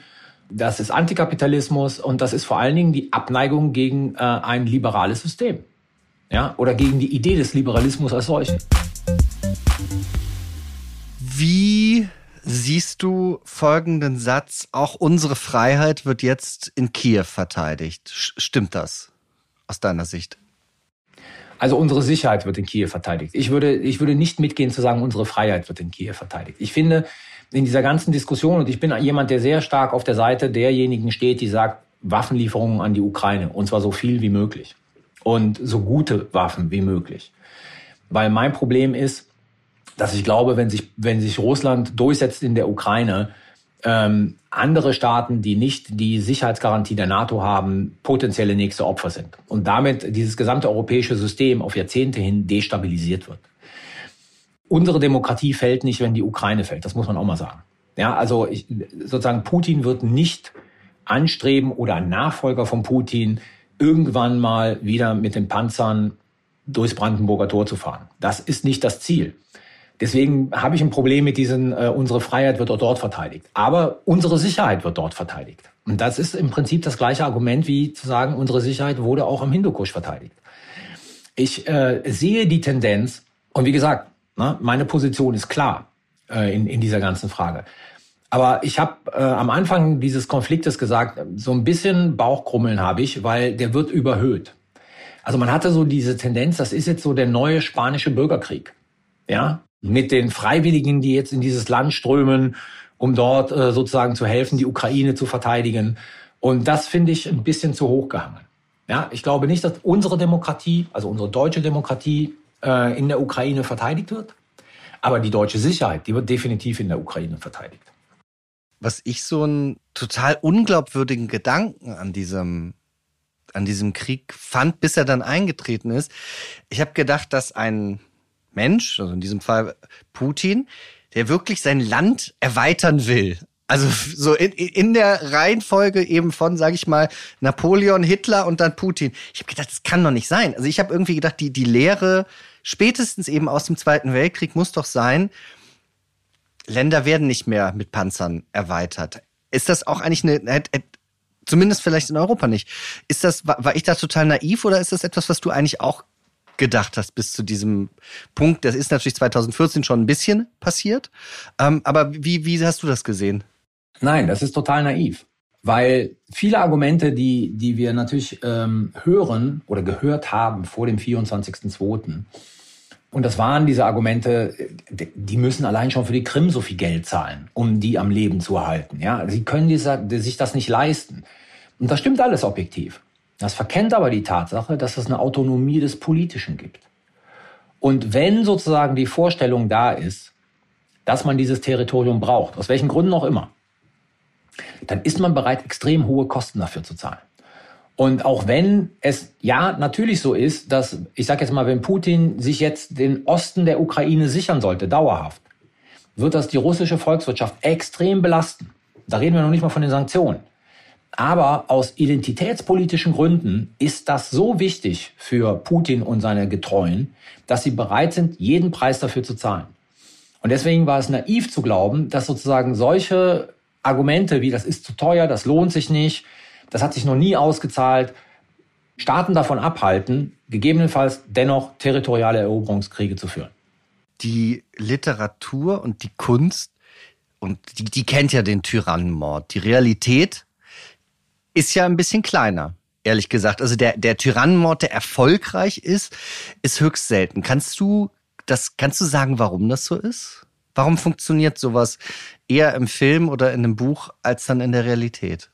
Das ist Antikapitalismus und das ist vor allen Dingen die Abneigung gegen äh, ein liberales System. Ja, oder gegen die Idee des Liberalismus als solchen. Wie siehst du folgenden Satz, auch unsere Freiheit wird jetzt in Kiew verteidigt. Stimmt das aus deiner Sicht? Also unsere Sicherheit wird in Kiew verteidigt. Ich würde, ich würde nicht mitgehen zu sagen, unsere Freiheit wird in Kiew verteidigt. Ich finde, in dieser ganzen Diskussion, und ich bin jemand, der sehr stark auf der Seite derjenigen steht, die sagt, Waffenlieferungen an die Ukraine, und zwar so viel wie möglich. Und so gute Waffen wie möglich. Weil mein Problem ist, dass ich glaube, wenn sich, wenn sich Russland durchsetzt in der Ukraine, ähm, andere Staaten, die nicht die Sicherheitsgarantie der NATO haben, potenzielle nächste Opfer sind. Und damit dieses gesamte europäische System auf Jahrzehnte hin destabilisiert wird. Unsere Demokratie fällt nicht, wenn die Ukraine fällt. Das muss man auch mal sagen. Ja, also ich, sozusagen Putin wird nicht anstreben oder ein Nachfolger von Putin irgendwann mal wieder mit den Panzern durchs Brandenburger Tor zu fahren. Das ist nicht das Ziel. Deswegen habe ich ein Problem mit diesen, äh, unsere Freiheit wird dort verteidigt. Aber unsere Sicherheit wird dort verteidigt. Und das ist im Prinzip das gleiche Argument, wie zu sagen, unsere Sicherheit wurde auch im Hindukusch verteidigt. Ich äh, sehe die Tendenz, und wie gesagt, ne, meine Position ist klar äh, in, in dieser ganzen Frage. Aber ich habe äh, am Anfang dieses Konfliktes gesagt, so ein bisschen Bauchkrummeln habe ich, weil der wird überhöht. Also man hatte so diese Tendenz, das ist jetzt so der neue spanische Bürgerkrieg. Ja, mit den Freiwilligen, die jetzt in dieses Land strömen, um dort äh, sozusagen zu helfen, die Ukraine zu verteidigen. Und das finde ich ein bisschen zu hoch gehangen. Ja, ich glaube nicht, dass unsere Demokratie, also unsere deutsche Demokratie, äh, in der Ukraine verteidigt wird. Aber die deutsche Sicherheit, die wird definitiv in der Ukraine verteidigt. Was ich so einen total unglaubwürdigen Gedanken an diesem an diesem Krieg fand, bis er dann eingetreten ist. Ich habe gedacht, dass ein Mensch, also in diesem Fall Putin, der wirklich sein Land erweitern will. Also so in, in der Reihenfolge eben von, sage ich mal, Napoleon, Hitler und dann Putin. Ich habe gedacht, das kann doch nicht sein. Also ich habe irgendwie gedacht, die, die Lehre spätestens eben aus dem Zweiten Weltkrieg muss doch sein, Länder werden nicht mehr mit Panzern erweitert. Ist das auch eigentlich eine, zumindest vielleicht in Europa nicht. Ist das, war ich da total naiv oder ist das etwas, was du eigentlich auch gedacht hast bis zu diesem Punkt. Das ist natürlich 2014 schon ein bisschen passiert. Ähm, aber wie, wie hast du das gesehen? Nein, das ist total naiv. Weil viele Argumente, die, die wir natürlich ähm, hören oder gehört haben vor dem 24.02., und das waren diese Argumente, die müssen allein schon für die Krim so viel Geld zahlen, um die am Leben zu erhalten. Ja, sie können dieser, sich das nicht leisten. Und das stimmt alles objektiv. Das verkennt aber die Tatsache, dass es eine Autonomie des Politischen gibt. Und wenn sozusagen die Vorstellung da ist, dass man dieses Territorium braucht, aus welchen Gründen auch immer, dann ist man bereit, extrem hohe Kosten dafür zu zahlen. Und auch wenn es ja natürlich so ist, dass, ich sage jetzt mal, wenn Putin sich jetzt den Osten der Ukraine sichern sollte, dauerhaft, wird das die russische Volkswirtschaft extrem belasten. Da reden wir noch nicht mal von den Sanktionen. Aber aus identitätspolitischen Gründen ist das so wichtig für Putin und seine Getreuen, dass sie bereit sind, jeden Preis dafür zu zahlen. Und deswegen war es naiv zu glauben, dass sozusagen solche Argumente wie das ist zu teuer, das lohnt sich nicht, das hat sich noch nie ausgezahlt, Staaten davon abhalten, gegebenenfalls dennoch territoriale Eroberungskriege zu führen. Die Literatur und die Kunst, und die, die kennt ja den Tyrannenmord. Die Realität ist ja ein bisschen kleiner, ehrlich gesagt. Also der, der Tyrannenmord, der erfolgreich ist, ist höchst selten. Kannst du das, kannst du sagen, warum das so ist? Warum funktioniert sowas eher im Film oder in einem Buch als dann in der Realität?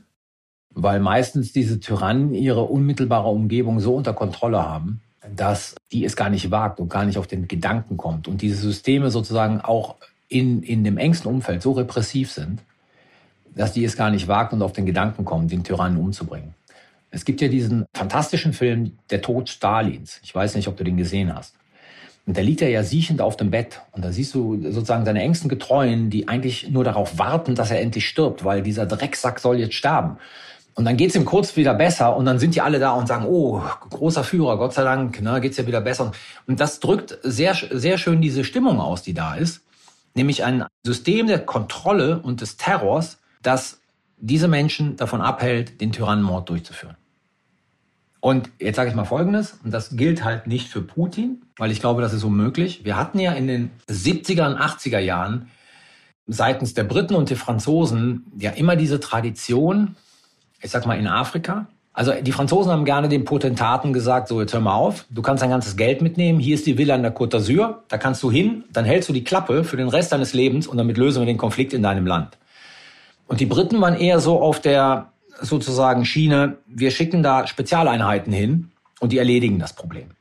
Weil meistens diese Tyrannen ihre unmittelbare Umgebung so unter Kontrolle haben, dass die es gar nicht wagt und gar nicht auf den Gedanken kommt. Und diese Systeme sozusagen auch in, in dem engsten Umfeld so repressiv sind, dass die es gar nicht wagt und auf den Gedanken kommen, den Tyrannen umzubringen. Es gibt ja diesen fantastischen Film Der Tod Stalins. Ich weiß nicht, ob du den gesehen hast. Und da liegt er ja siechend auf dem Bett. Und da siehst du sozusagen seine engsten Getreuen, die eigentlich nur darauf warten, dass er endlich stirbt, weil dieser Drecksack soll jetzt sterben. Und dann geht's ihm kurz wieder besser und dann sind die alle da und sagen, oh, großer Führer, Gott sei Dank, ne, geht's ja wieder besser. Und das drückt sehr, sehr schön diese Stimmung aus, die da ist. Nämlich ein System der Kontrolle und des Terrors, das diese Menschen davon abhält, den Tyrannenmord durchzuführen. Und jetzt sage ich mal Folgendes, und das gilt halt nicht für Putin, weil ich glaube, das ist unmöglich. Wir hatten ja in den 70er und 80er Jahren seitens der Briten und der Franzosen ja immer diese Tradition, ich sag mal in Afrika. Also die Franzosen haben gerne den Potentaten gesagt, so jetzt hör mal auf, du kannst dein ganzes Geld mitnehmen, hier ist die Villa an der Côte d'Azur, da kannst du hin, dann hältst du die Klappe für den Rest deines Lebens und damit lösen wir den Konflikt in deinem Land. Und die Briten waren eher so auf der sozusagen Schiene, wir schicken da Spezialeinheiten hin und die erledigen das Problem.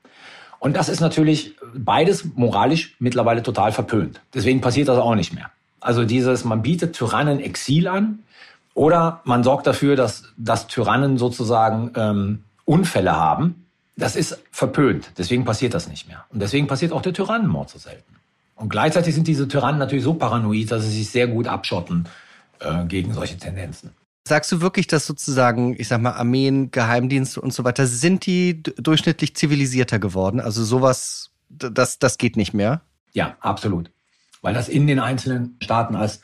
Und das ist natürlich beides moralisch mittlerweile total verpönt. Deswegen passiert das auch nicht mehr. Also dieses, man bietet Tyrannen Exil an Oder man sorgt dafür, dass, dass Tyrannen sozusagen ähm, Unfälle haben. Das ist verpönt. Deswegen passiert das nicht mehr. Und deswegen passiert auch der Tyrannenmord so selten. Und gleichzeitig sind diese Tyrannen natürlich so paranoid, dass sie sich sehr gut abschotten äh, gegen solche Tendenzen. Sagst du wirklich, dass sozusagen, ich sag mal, Armeen, Geheimdienste und so weiter, sind die durchschnittlich zivilisierter geworden? Also sowas, das, das geht nicht mehr? Ja, absolut. Weil das in den einzelnen Staaten als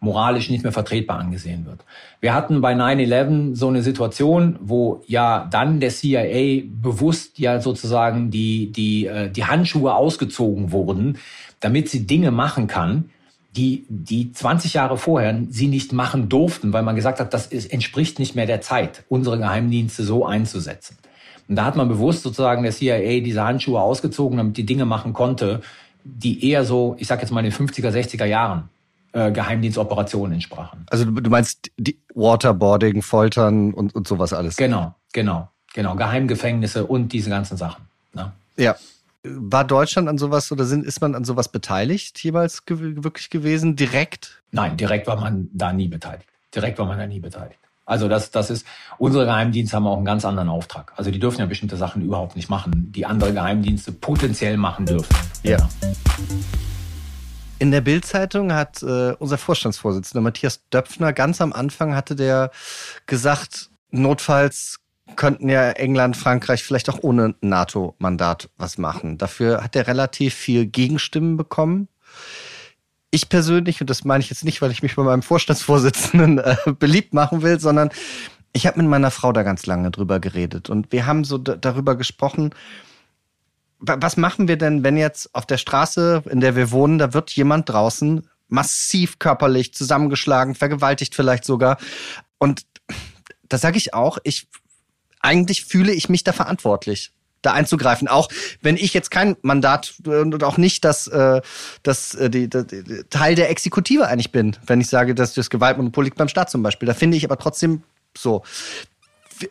moralisch nicht mehr vertretbar angesehen wird. Wir hatten bei 9-11 so eine Situation, wo ja dann der CIA bewusst ja sozusagen die, die, äh, die Handschuhe ausgezogen wurden, damit sie Dinge machen kann, die, die 20 Jahre vorher sie nicht machen durften, weil man gesagt hat, das ist, entspricht nicht mehr der Zeit, unsere Geheimdienste so einzusetzen. Und da hat man bewusst sozusagen der CIA diese Handschuhe ausgezogen, damit die Dinge machen konnte, die eher so, ich sag jetzt mal in den 50er, 60er Jahren äh, Geheimdienstoperationen entsprachen. Also du meinst die Waterboarding, Foltern und, und sowas alles? Genau, genau, genau. Geheimgefängnisse und diese ganzen Sachen. Ne? Ja. War Deutschland an sowas oder sind, ist man an sowas beteiligt jeweils ge wirklich gewesen? Direkt? Nein, direkt war man da nie beteiligt. Direkt war man da nie beteiligt. Also das, das ist, unsere Geheimdienste haben auch einen ganz anderen Auftrag. Also die dürfen ja bestimmte Sachen überhaupt nicht machen, die andere Geheimdienste potenziell machen dürfen. Ja. In der Bildzeitung hat äh, unser Vorstandsvorsitzender Matthias Döpfner ganz am Anfang hatte der gesagt, notfalls könnten ja England, Frankreich vielleicht auch ohne NATO-Mandat was machen. Dafür hat er relativ viel Gegenstimmen bekommen. Ich persönlich, und das meine ich jetzt nicht, weil ich mich bei meinem Vorstandsvorsitzenden äh, beliebt machen will, sondern ich habe mit meiner Frau da ganz lange drüber geredet und wir haben so darüber gesprochen, was machen wir denn, wenn jetzt auf der Straße, in der wir wohnen, da wird jemand draußen massiv körperlich zusammengeschlagen, vergewaltigt vielleicht sogar. Und da sage ich auch, ich eigentlich fühle ich mich da verantwortlich da einzugreifen. Auch wenn ich jetzt kein Mandat und auch nicht das, äh, das, äh, die, die Teil der Exekutive eigentlich bin, wenn ich sage, dass das Gewaltmonopol liegt beim Staat zum Beispiel. Da finde ich aber trotzdem so.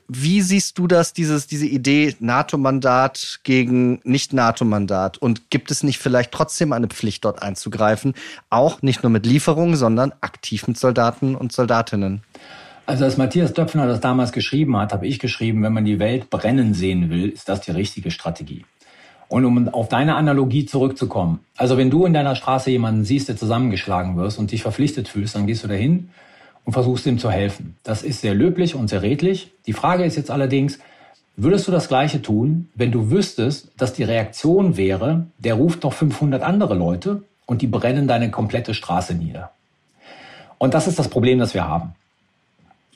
Wie siehst du das, dieses, diese Idee NATO-Mandat gegen Nicht-NATO-Mandat? Und gibt es nicht vielleicht trotzdem eine Pflicht, dort einzugreifen? Auch nicht nur mit Lieferungen, sondern aktiv mit Soldaten und Soldatinnen? Also als Matthias Döpfner das damals geschrieben hat, habe ich geschrieben, wenn man die Welt brennen sehen will, ist das die richtige Strategie. Und um auf deine Analogie zurückzukommen, also wenn du in deiner Straße jemanden siehst, der zusammengeschlagen wirst und dich verpflichtet fühlst, dann gehst du dahin und versuchst ihm zu helfen. Das ist sehr löblich und sehr redlich. Die Frage ist jetzt allerdings, würdest du das Gleiche tun, wenn du wüsstest, dass die Reaktion wäre, der ruft noch 500 andere Leute und die brennen deine komplette Straße nieder? Und das ist das Problem, das wir haben.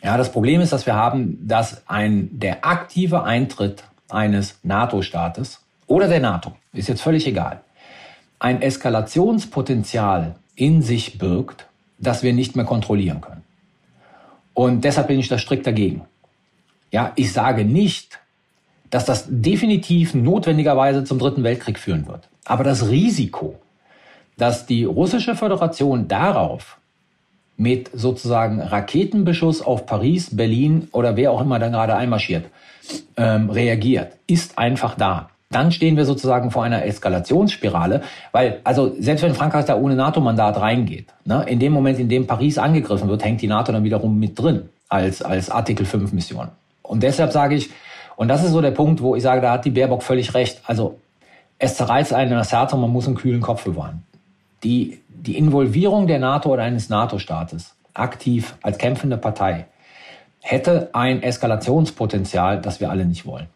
Ja, das Problem ist, dass wir haben, dass ein, der aktive Eintritt eines NATO-Staates oder der NATO, ist jetzt völlig egal, ein Eskalationspotenzial in sich birgt, das wir nicht mehr kontrollieren können. Und deshalb bin ich da strikt dagegen. Ja, ich sage nicht, dass das definitiv notwendigerweise zum Dritten Weltkrieg führen wird. Aber das Risiko, dass die russische Föderation darauf mit sozusagen Raketenbeschuss auf Paris, Berlin oder wer auch immer dann gerade einmarschiert, ähm, reagiert, ist einfach da. Dann stehen wir sozusagen vor einer Eskalationsspirale, weil, also selbst wenn Frankreich da ohne NATO-Mandat reingeht, ne, in dem Moment, in dem Paris angegriffen wird, hängt die NATO dann wiederum mit drin als, als Artikel 5 Mission. Und deshalb sage ich, und das ist so der Punkt, wo ich sage, da hat die Baerbock völlig recht. Also es zerreißt einen das Herz und man muss einen kühlen Kopf bewahren. Die die Involvierung der NATO oder eines NATO-Staates aktiv als kämpfende Partei hätte ein Eskalationspotenzial, das wir alle nicht wollen.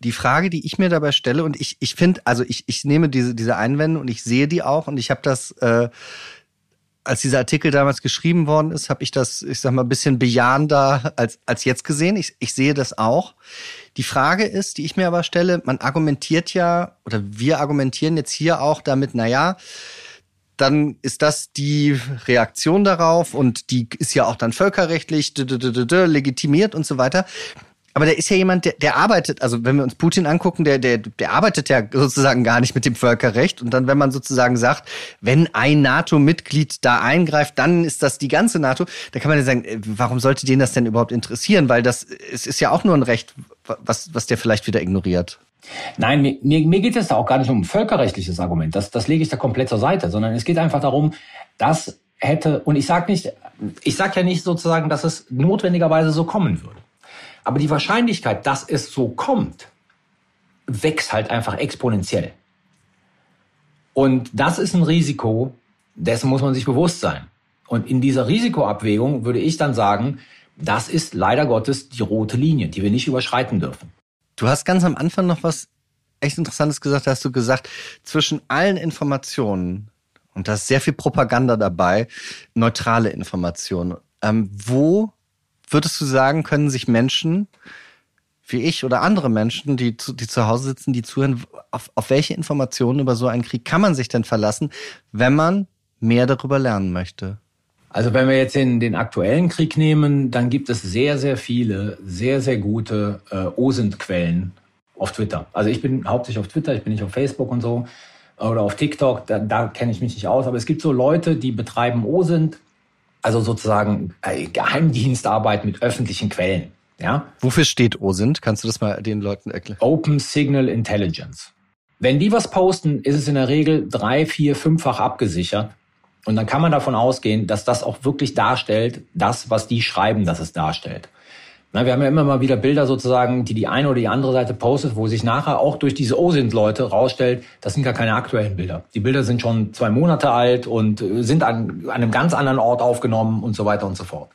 Die Frage, die ich mir dabei stelle, und ich, ich finde, also ich, ich nehme diese, diese Einwände und ich sehe die auch und ich habe das, äh, als dieser Artikel damals geschrieben worden ist, habe ich das, ich sag mal, ein bisschen bejahender als, als jetzt gesehen. Ich, ich sehe das auch. Die Frage ist, die ich mir aber stelle, man argumentiert ja, oder wir argumentieren jetzt hier auch damit, na ja, dann ist das die Reaktion darauf und die ist ja auch dann völkerrechtlich legitimiert und so weiter. Aber der ist ja jemand, der, der arbeitet, also wenn wir uns Putin angucken, der, der, der arbeitet ja sozusagen gar nicht mit dem Völkerrecht. Und dann, wenn man sozusagen sagt, wenn ein NATO-Mitglied da eingreift, dann ist das die ganze NATO, da kann man ja sagen, äh, warum sollte den das denn überhaupt interessieren? Weil das es ist ja auch nur ein Recht, was, was der vielleicht wieder ignoriert. Nein, mir, mir, geht es da auch gar nicht um ein völkerrechtliches Argument. Das, das lege ich da komplett zur Seite, sondern es geht einfach darum, dass hätte, und ich sage nicht, ich sage ja nicht sozusagen, dass es notwendigerweise so kommen würde. Aber die Wahrscheinlichkeit, dass es so kommt, wächst halt einfach exponentiell. Und das ist ein Risiko, dessen muss man sich bewusst sein. Und in dieser Risikoabwägung würde ich dann sagen, das ist leider Gottes die rote Linie, die wir nicht überschreiten dürfen. Du hast ganz am Anfang noch was echt Interessantes gesagt. Da hast du gesagt, zwischen allen Informationen, und da ist sehr viel Propaganda dabei, neutrale Informationen. Ähm, wo würdest du sagen, können sich Menschen wie ich oder andere Menschen, die zu, die zu Hause sitzen, die zuhören, auf, auf welche Informationen über so einen Krieg kann man sich denn verlassen, wenn man mehr darüber lernen möchte? Also wenn wir jetzt den, den aktuellen Krieg nehmen, dann gibt es sehr, sehr viele, sehr, sehr gute äh, OSINT-Quellen auf Twitter. Also ich bin hauptsächlich auf Twitter, ich bin nicht auf Facebook und so oder auf TikTok, da, da kenne ich mich nicht aus. Aber es gibt so Leute, die betreiben OSINT, also sozusagen äh, Geheimdienstarbeit mit öffentlichen Quellen. Ja? Wofür steht OSINT? Kannst du das mal den Leuten erklären? Open Signal Intelligence. Wenn die was posten, ist es in der Regel drei, vier, fünffach abgesichert. Und dann kann man davon ausgehen, dass das auch wirklich darstellt, das, was die schreiben, dass es darstellt. Na, wir haben ja immer mal wieder Bilder sozusagen, die die eine oder die andere Seite postet, wo sich nachher auch durch diese OSINT-Leute rausstellt, das sind gar keine aktuellen Bilder. Die Bilder sind schon zwei Monate alt und äh, sind an, an einem ganz anderen Ort aufgenommen und so weiter und so fort.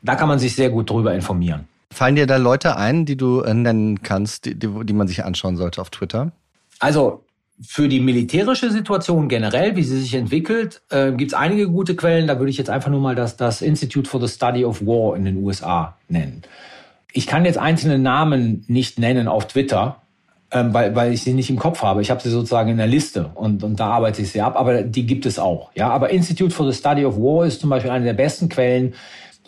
Da kann man sich sehr gut drüber informieren. Fallen dir da Leute ein, die du äh, nennen kannst, die, die, die man sich anschauen sollte auf Twitter? Also für die militärische Situation generell, wie sie sich entwickelt, äh, gibt es einige gute Quellen. Da würde ich jetzt einfach nur mal das, das Institute for the Study of War in den USA nennen. Ich kann jetzt einzelne Namen nicht nennen auf Twitter, ähm, weil, weil ich sie nicht im Kopf habe. Ich habe sie sozusagen in der Liste und, und da arbeite ich sie ab, aber die gibt es auch. Ja, aber Institute for the Study of War ist zum Beispiel eine der besten Quellen,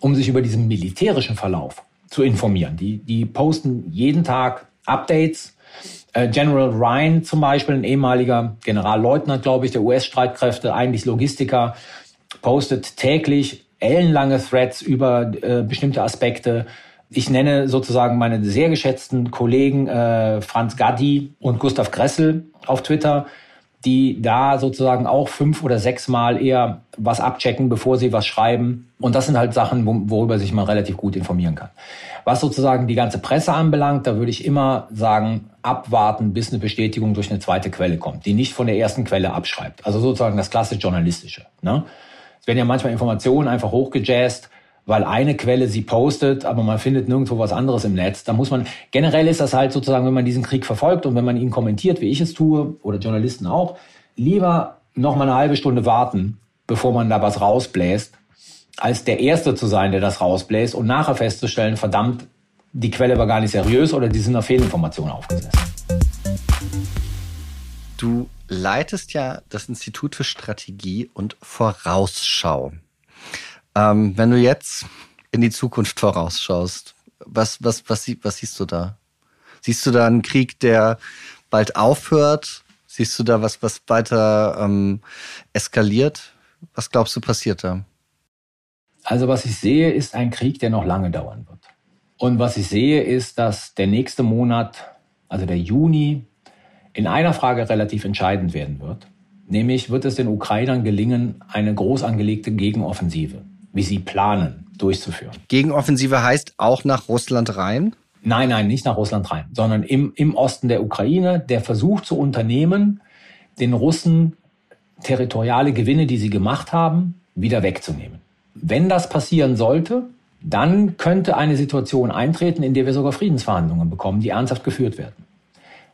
um sich über diesen militärischen Verlauf zu informieren. Die, die posten jeden Tag Updates. Äh, General Ryan zum Beispiel, ein ehemaliger Generalleutnant, glaube ich, der US-Streitkräfte, eigentlich Logistiker, postet täglich ellenlange Threads über äh, bestimmte Aspekte. Ich nenne sozusagen meine sehr geschätzten Kollegen äh, Franz Gaddi und Gustav Gressel auf Twitter, die da sozusagen auch fünf oder sechs Mal eher was abchecken, bevor sie was schreiben. Und das sind halt Sachen, worüber sich man relativ gut informieren kann. Was sozusagen die ganze Presse anbelangt, da würde ich immer sagen, abwarten, bis eine Bestätigung durch eine zweite Quelle kommt, die nicht von der ersten Quelle abschreibt. Also sozusagen das klassisch journalistische. Ne? Es werden ja manchmal Informationen einfach hochgejazzt, weil eine Quelle sie postet, aber man findet nirgendwo was anderes im Netz. Da muss man, generell ist das halt sozusagen, wenn man diesen Krieg verfolgt und wenn man ihn kommentiert, wie ich es tue, oder Journalisten auch, lieber noch mal eine halbe Stunde warten, bevor man da was rausbläst, als der Erste zu sein, der das rausbläst und nachher festzustellen, verdammt, die Quelle war gar nicht seriös oder die sind auf Fehlinformationen aufgesetzt. Du leitest ja das Institut für Strategie und Vorausschau. Ähm, wenn du jetzt in die Zukunft vorausschaust, was, was, was, was siehst du da? Siehst du da einen Krieg, der bald aufhört? Siehst du da was, was weiter ähm, eskaliert? Was glaubst du passiert da? Also was ich sehe, ist ein Krieg, der noch lange dauern wird. Und was ich sehe, ist, dass der nächste Monat, also der Juni, in einer Frage relativ entscheidend werden wird. Nämlich wird es den Ukrainern gelingen, eine groß angelegte Gegenoffensive wie sie planen, durchzuführen. Gegenoffensive heißt auch nach Russland rein? Nein, nein, nicht nach Russland rein, sondern im, im Osten der Ukraine, der Versuch zu unternehmen, den Russen territoriale Gewinne, die sie gemacht haben, wieder wegzunehmen. Wenn das passieren sollte, dann könnte eine Situation eintreten, in der wir sogar Friedensverhandlungen bekommen, die ernsthaft geführt werden.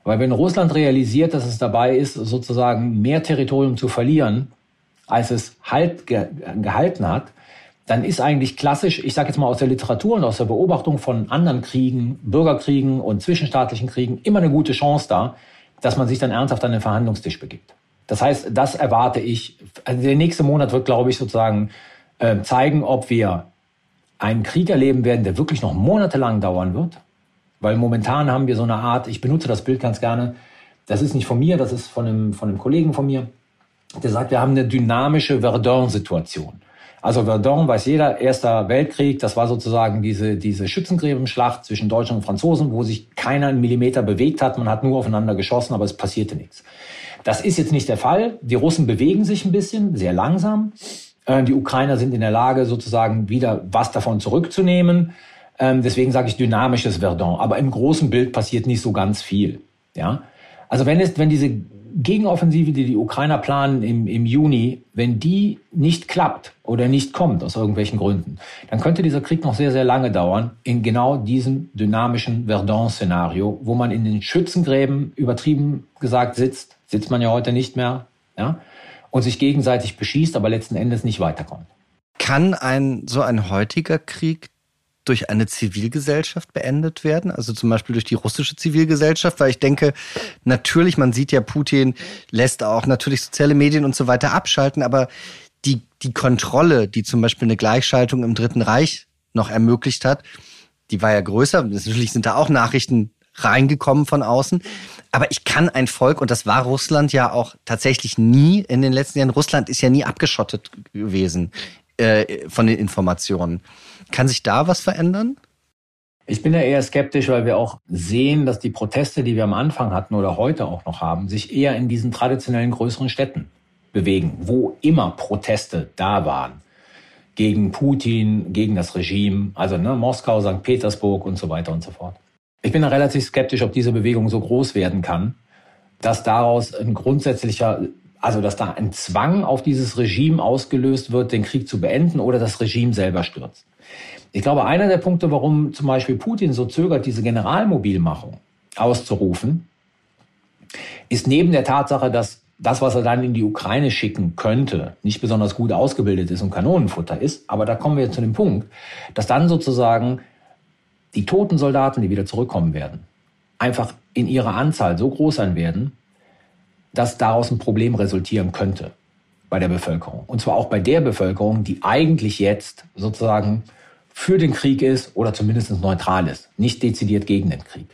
Weil wenn Russland realisiert, dass es dabei ist, sozusagen mehr Territorium zu verlieren, als es halt ge gehalten hat, dann ist eigentlich klassisch, ich sage jetzt mal aus der Literatur und aus der Beobachtung von anderen Kriegen, Bürgerkriegen und zwischenstaatlichen Kriegen immer eine gute Chance da, dass man sich dann ernsthaft an den Verhandlungstisch begibt. Das heißt, das erwarte ich. Also der nächste Monat wird, glaube ich, sozusagen äh, zeigen, ob wir einen Krieg erleben werden, der wirklich noch monatelang dauern wird. Weil momentan haben wir so eine Art, ich benutze das Bild ganz gerne, das ist nicht von mir, das ist von einem, von einem Kollegen von mir, der sagt, wir haben eine dynamische Verdun-Situation. Also Verdun weiß jeder, Erster Weltkrieg, das war sozusagen diese, diese Schützengräbenschlacht zwischen Deutschen und Franzosen, wo sich keiner einen Millimeter bewegt hat, man hat nur aufeinander geschossen, aber es passierte nichts. Das ist jetzt nicht der Fall. Die Russen bewegen sich ein bisschen, sehr langsam. Äh, die Ukrainer sind in der Lage, sozusagen wieder was davon zurückzunehmen. Ähm, deswegen sage ich dynamisches Verdun. Aber im großen Bild passiert nicht so ganz viel. Ja? Also wenn, es, wenn diese Gegenoffensive, die die Ukrainer planen im, im Juni, wenn die nicht klappt oder nicht kommt aus irgendwelchen Gründen, dann könnte dieser Krieg noch sehr, sehr lange dauern in genau diesem dynamischen Verdun-Szenario, wo man in den Schützengräben übertrieben gesagt sitzt, sitzt man ja heute nicht mehr, ja, und sich gegenseitig beschießt, aber letzten Endes nicht weiterkommt. Kann ein so ein heutiger Krieg durch eine Zivilgesellschaft beendet werden, also zum Beispiel durch die russische Zivilgesellschaft, weil ich denke, natürlich, man sieht ja, Putin lässt auch natürlich soziale Medien und so weiter abschalten, aber die, die Kontrolle, die zum Beispiel eine Gleichschaltung im Dritten Reich noch ermöglicht hat, die war ja größer. Natürlich sind da auch Nachrichten reingekommen von außen. Aber ich kann ein Volk, und das war Russland ja auch tatsächlich nie in den letzten Jahren, Russland ist ja nie abgeschottet gewesen äh, von den Informationen. Kann sich da was verändern? Ich bin da eher skeptisch, weil wir auch sehen, dass die Proteste, die wir am Anfang hatten oder heute auch noch haben, sich eher in diesen traditionellen größeren Städten bewegen, wo immer Proteste da waren. Gegen Putin, gegen das Regime, also ne, Moskau, St. Petersburg und so weiter und so fort. Ich bin da relativ skeptisch, ob diese Bewegung so groß werden kann, dass daraus ein grundsätzlicher also dass da ein Zwang auf dieses Regime ausgelöst wird, den Krieg zu beenden oder das Regime selber stürzt. Ich glaube, einer der Punkte, warum zum Beispiel Putin so zögert, diese Generalmobilmachung auszurufen, ist neben der Tatsache, dass das, was er dann in die Ukraine schicken könnte, nicht besonders gut ausgebildet ist und Kanonenfutter ist. Aber da kommen wir zu dem Punkt, dass dann sozusagen die toten Soldaten, die wieder zurückkommen werden, einfach in ihrer Anzahl so groß sein werden, dass daraus ein Problem resultieren könnte bei der Bevölkerung. Und zwar auch bei der Bevölkerung, die eigentlich jetzt sozusagen für den Krieg ist oder zumindest neutral ist, nicht dezidiert gegen den Krieg.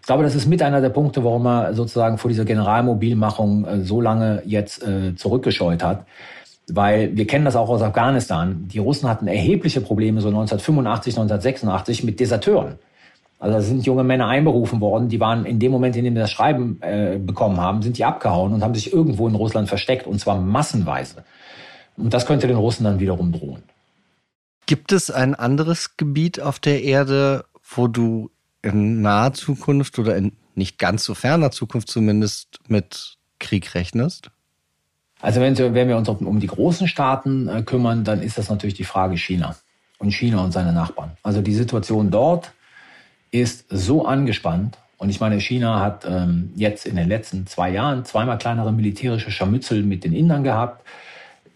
Ich glaube, das ist mit einer der Punkte, warum er sozusagen vor dieser Generalmobilmachung äh, so lange jetzt äh, zurückgescheut hat. Weil wir kennen das auch aus Afghanistan. Die Russen hatten erhebliche Probleme so 1985, 1986 mit Deserteuren. Also da sind junge Männer einberufen worden, die waren in dem Moment, in dem wir das Schreiben äh, bekommen haben, sind die abgehauen und haben sich irgendwo in Russland versteckt und zwar massenweise. Und das könnte den Russen dann wiederum drohen. Gibt es ein anderes Gebiet auf der Erde, wo du in naher Zukunft oder in nicht ganz so ferner Zukunft zumindest mit Krieg rechnest? Also wenn, wenn wir uns um die großen Staaten äh, kümmern, dann ist das natürlich die Frage China und China und seine Nachbarn. Also die Situation dort ist so angespannt. Und ich meine, China hat ähm, jetzt in den letzten zwei Jahren zweimal kleinere militärische Scharmützel mit den Indern gehabt,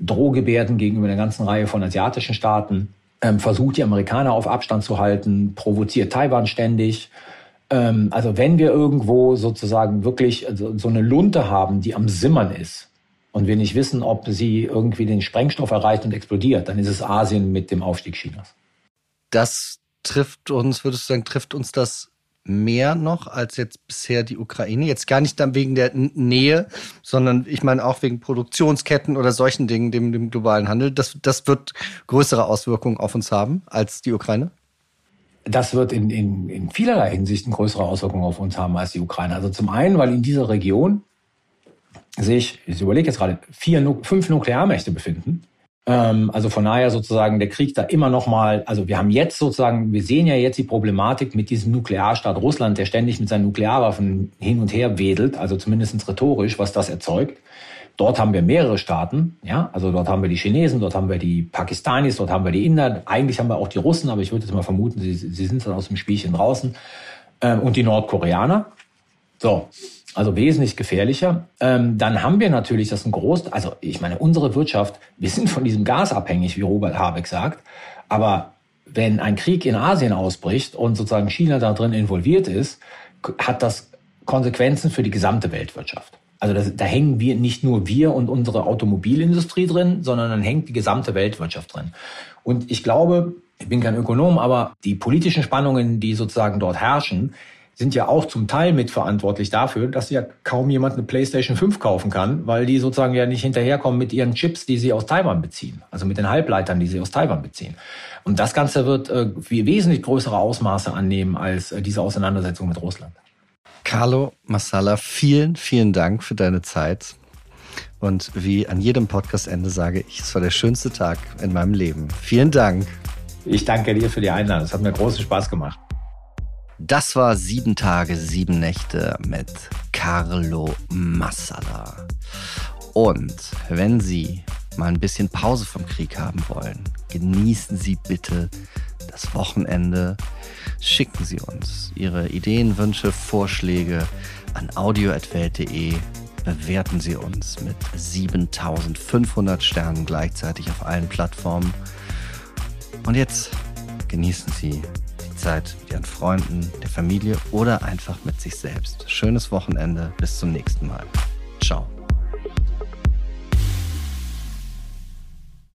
Drohgebärden gegenüber einer ganzen Reihe von asiatischen Staaten, ähm, versucht die Amerikaner auf Abstand zu halten, provoziert Taiwan ständig. Ähm, also wenn wir irgendwo sozusagen wirklich so, so eine Lunte haben, die am Simmern ist, und wir nicht wissen, ob sie irgendwie den Sprengstoff erreicht und explodiert, dann ist es Asien mit dem Aufstieg Chinas. Das trifft uns, würdest du sagen, trifft uns das mehr noch als jetzt bisher die Ukraine? Jetzt gar nicht dann wegen der Nähe, sondern ich meine auch wegen Produktionsketten oder solchen Dingen, dem, dem globalen Handel. Das, das wird größere Auswirkungen auf uns haben als die Ukraine? Das wird in, in, in vielerlei Hinsicht größere Auswirkungen auf uns haben als die Ukraine. Also zum einen, weil in dieser Region sich, ich überlege jetzt gerade, vier, fünf Nuklearmächte befinden also von daher sozusagen der Krieg da immer noch mal, also wir haben jetzt sozusagen, wir sehen ja jetzt die Problematik mit diesem Nuklearstaat Russland, der ständig mit seinen Nuklearwaffen hin und her wedelt, also zumindest rhetorisch, was das erzeugt. Dort haben wir mehrere Staaten, ja, also dort haben wir die Chinesen, dort haben wir die Pakistanis, dort haben wir die Inder, eigentlich haben wir auch die Russen, aber ich würde jetzt mal vermuten, sie, sie sind dann aus dem Spielchen draußen, ähm, und die Nordkoreaner. So, also wesentlich gefährlicher. Ähm, dann haben wir natürlich das ein groß, also ich meine, unsere Wirtschaft, wir sind von diesem Gas abhängig, wie Robert Habeck sagt. Aber wenn ein Krieg in Asien ausbricht und sozusagen China da drin involviert ist, hat das Konsequenzen für die gesamte Weltwirtschaft. Also das, da hängen wir nicht nur wir und unsere Automobilindustrie drin, sondern dann hängt die gesamte Weltwirtschaft drin. Und ich glaube, ich bin kein Ökonom, aber die politischen Spannungen, die sozusagen dort herrschen, sind ja auch zum Teil mitverantwortlich dafür, dass ja kaum jemand eine PlayStation 5 kaufen kann, weil die sozusagen ja nicht hinterherkommen mit ihren Chips, die sie aus Taiwan beziehen, also mit den Halbleitern, die sie aus Taiwan beziehen. Und das Ganze wird äh, wesentlich größere Ausmaße annehmen als äh, diese Auseinandersetzung mit Russland. Carlo Massala, vielen, vielen Dank für deine Zeit. Und wie an jedem Podcastende sage ich, es war der schönste Tag in meinem Leben. Vielen Dank. Ich danke dir für die Einladung. Es hat mir großen Spaß gemacht. Das war sieben Tage, sieben Nächte mit Carlo Massala. Und wenn Sie mal ein bisschen Pause vom Krieg haben wollen, genießen Sie bitte das Wochenende. Schicken Sie uns Ihre Ideen, Wünsche, Vorschläge an audio.welt.de. Bewerten Sie uns mit 7500 Sternen gleichzeitig auf allen Plattformen. Und jetzt genießen Sie Zeit mit Ihren Freunden, der Familie oder einfach mit sich selbst. Schönes Wochenende. Bis zum nächsten Mal. Ciao.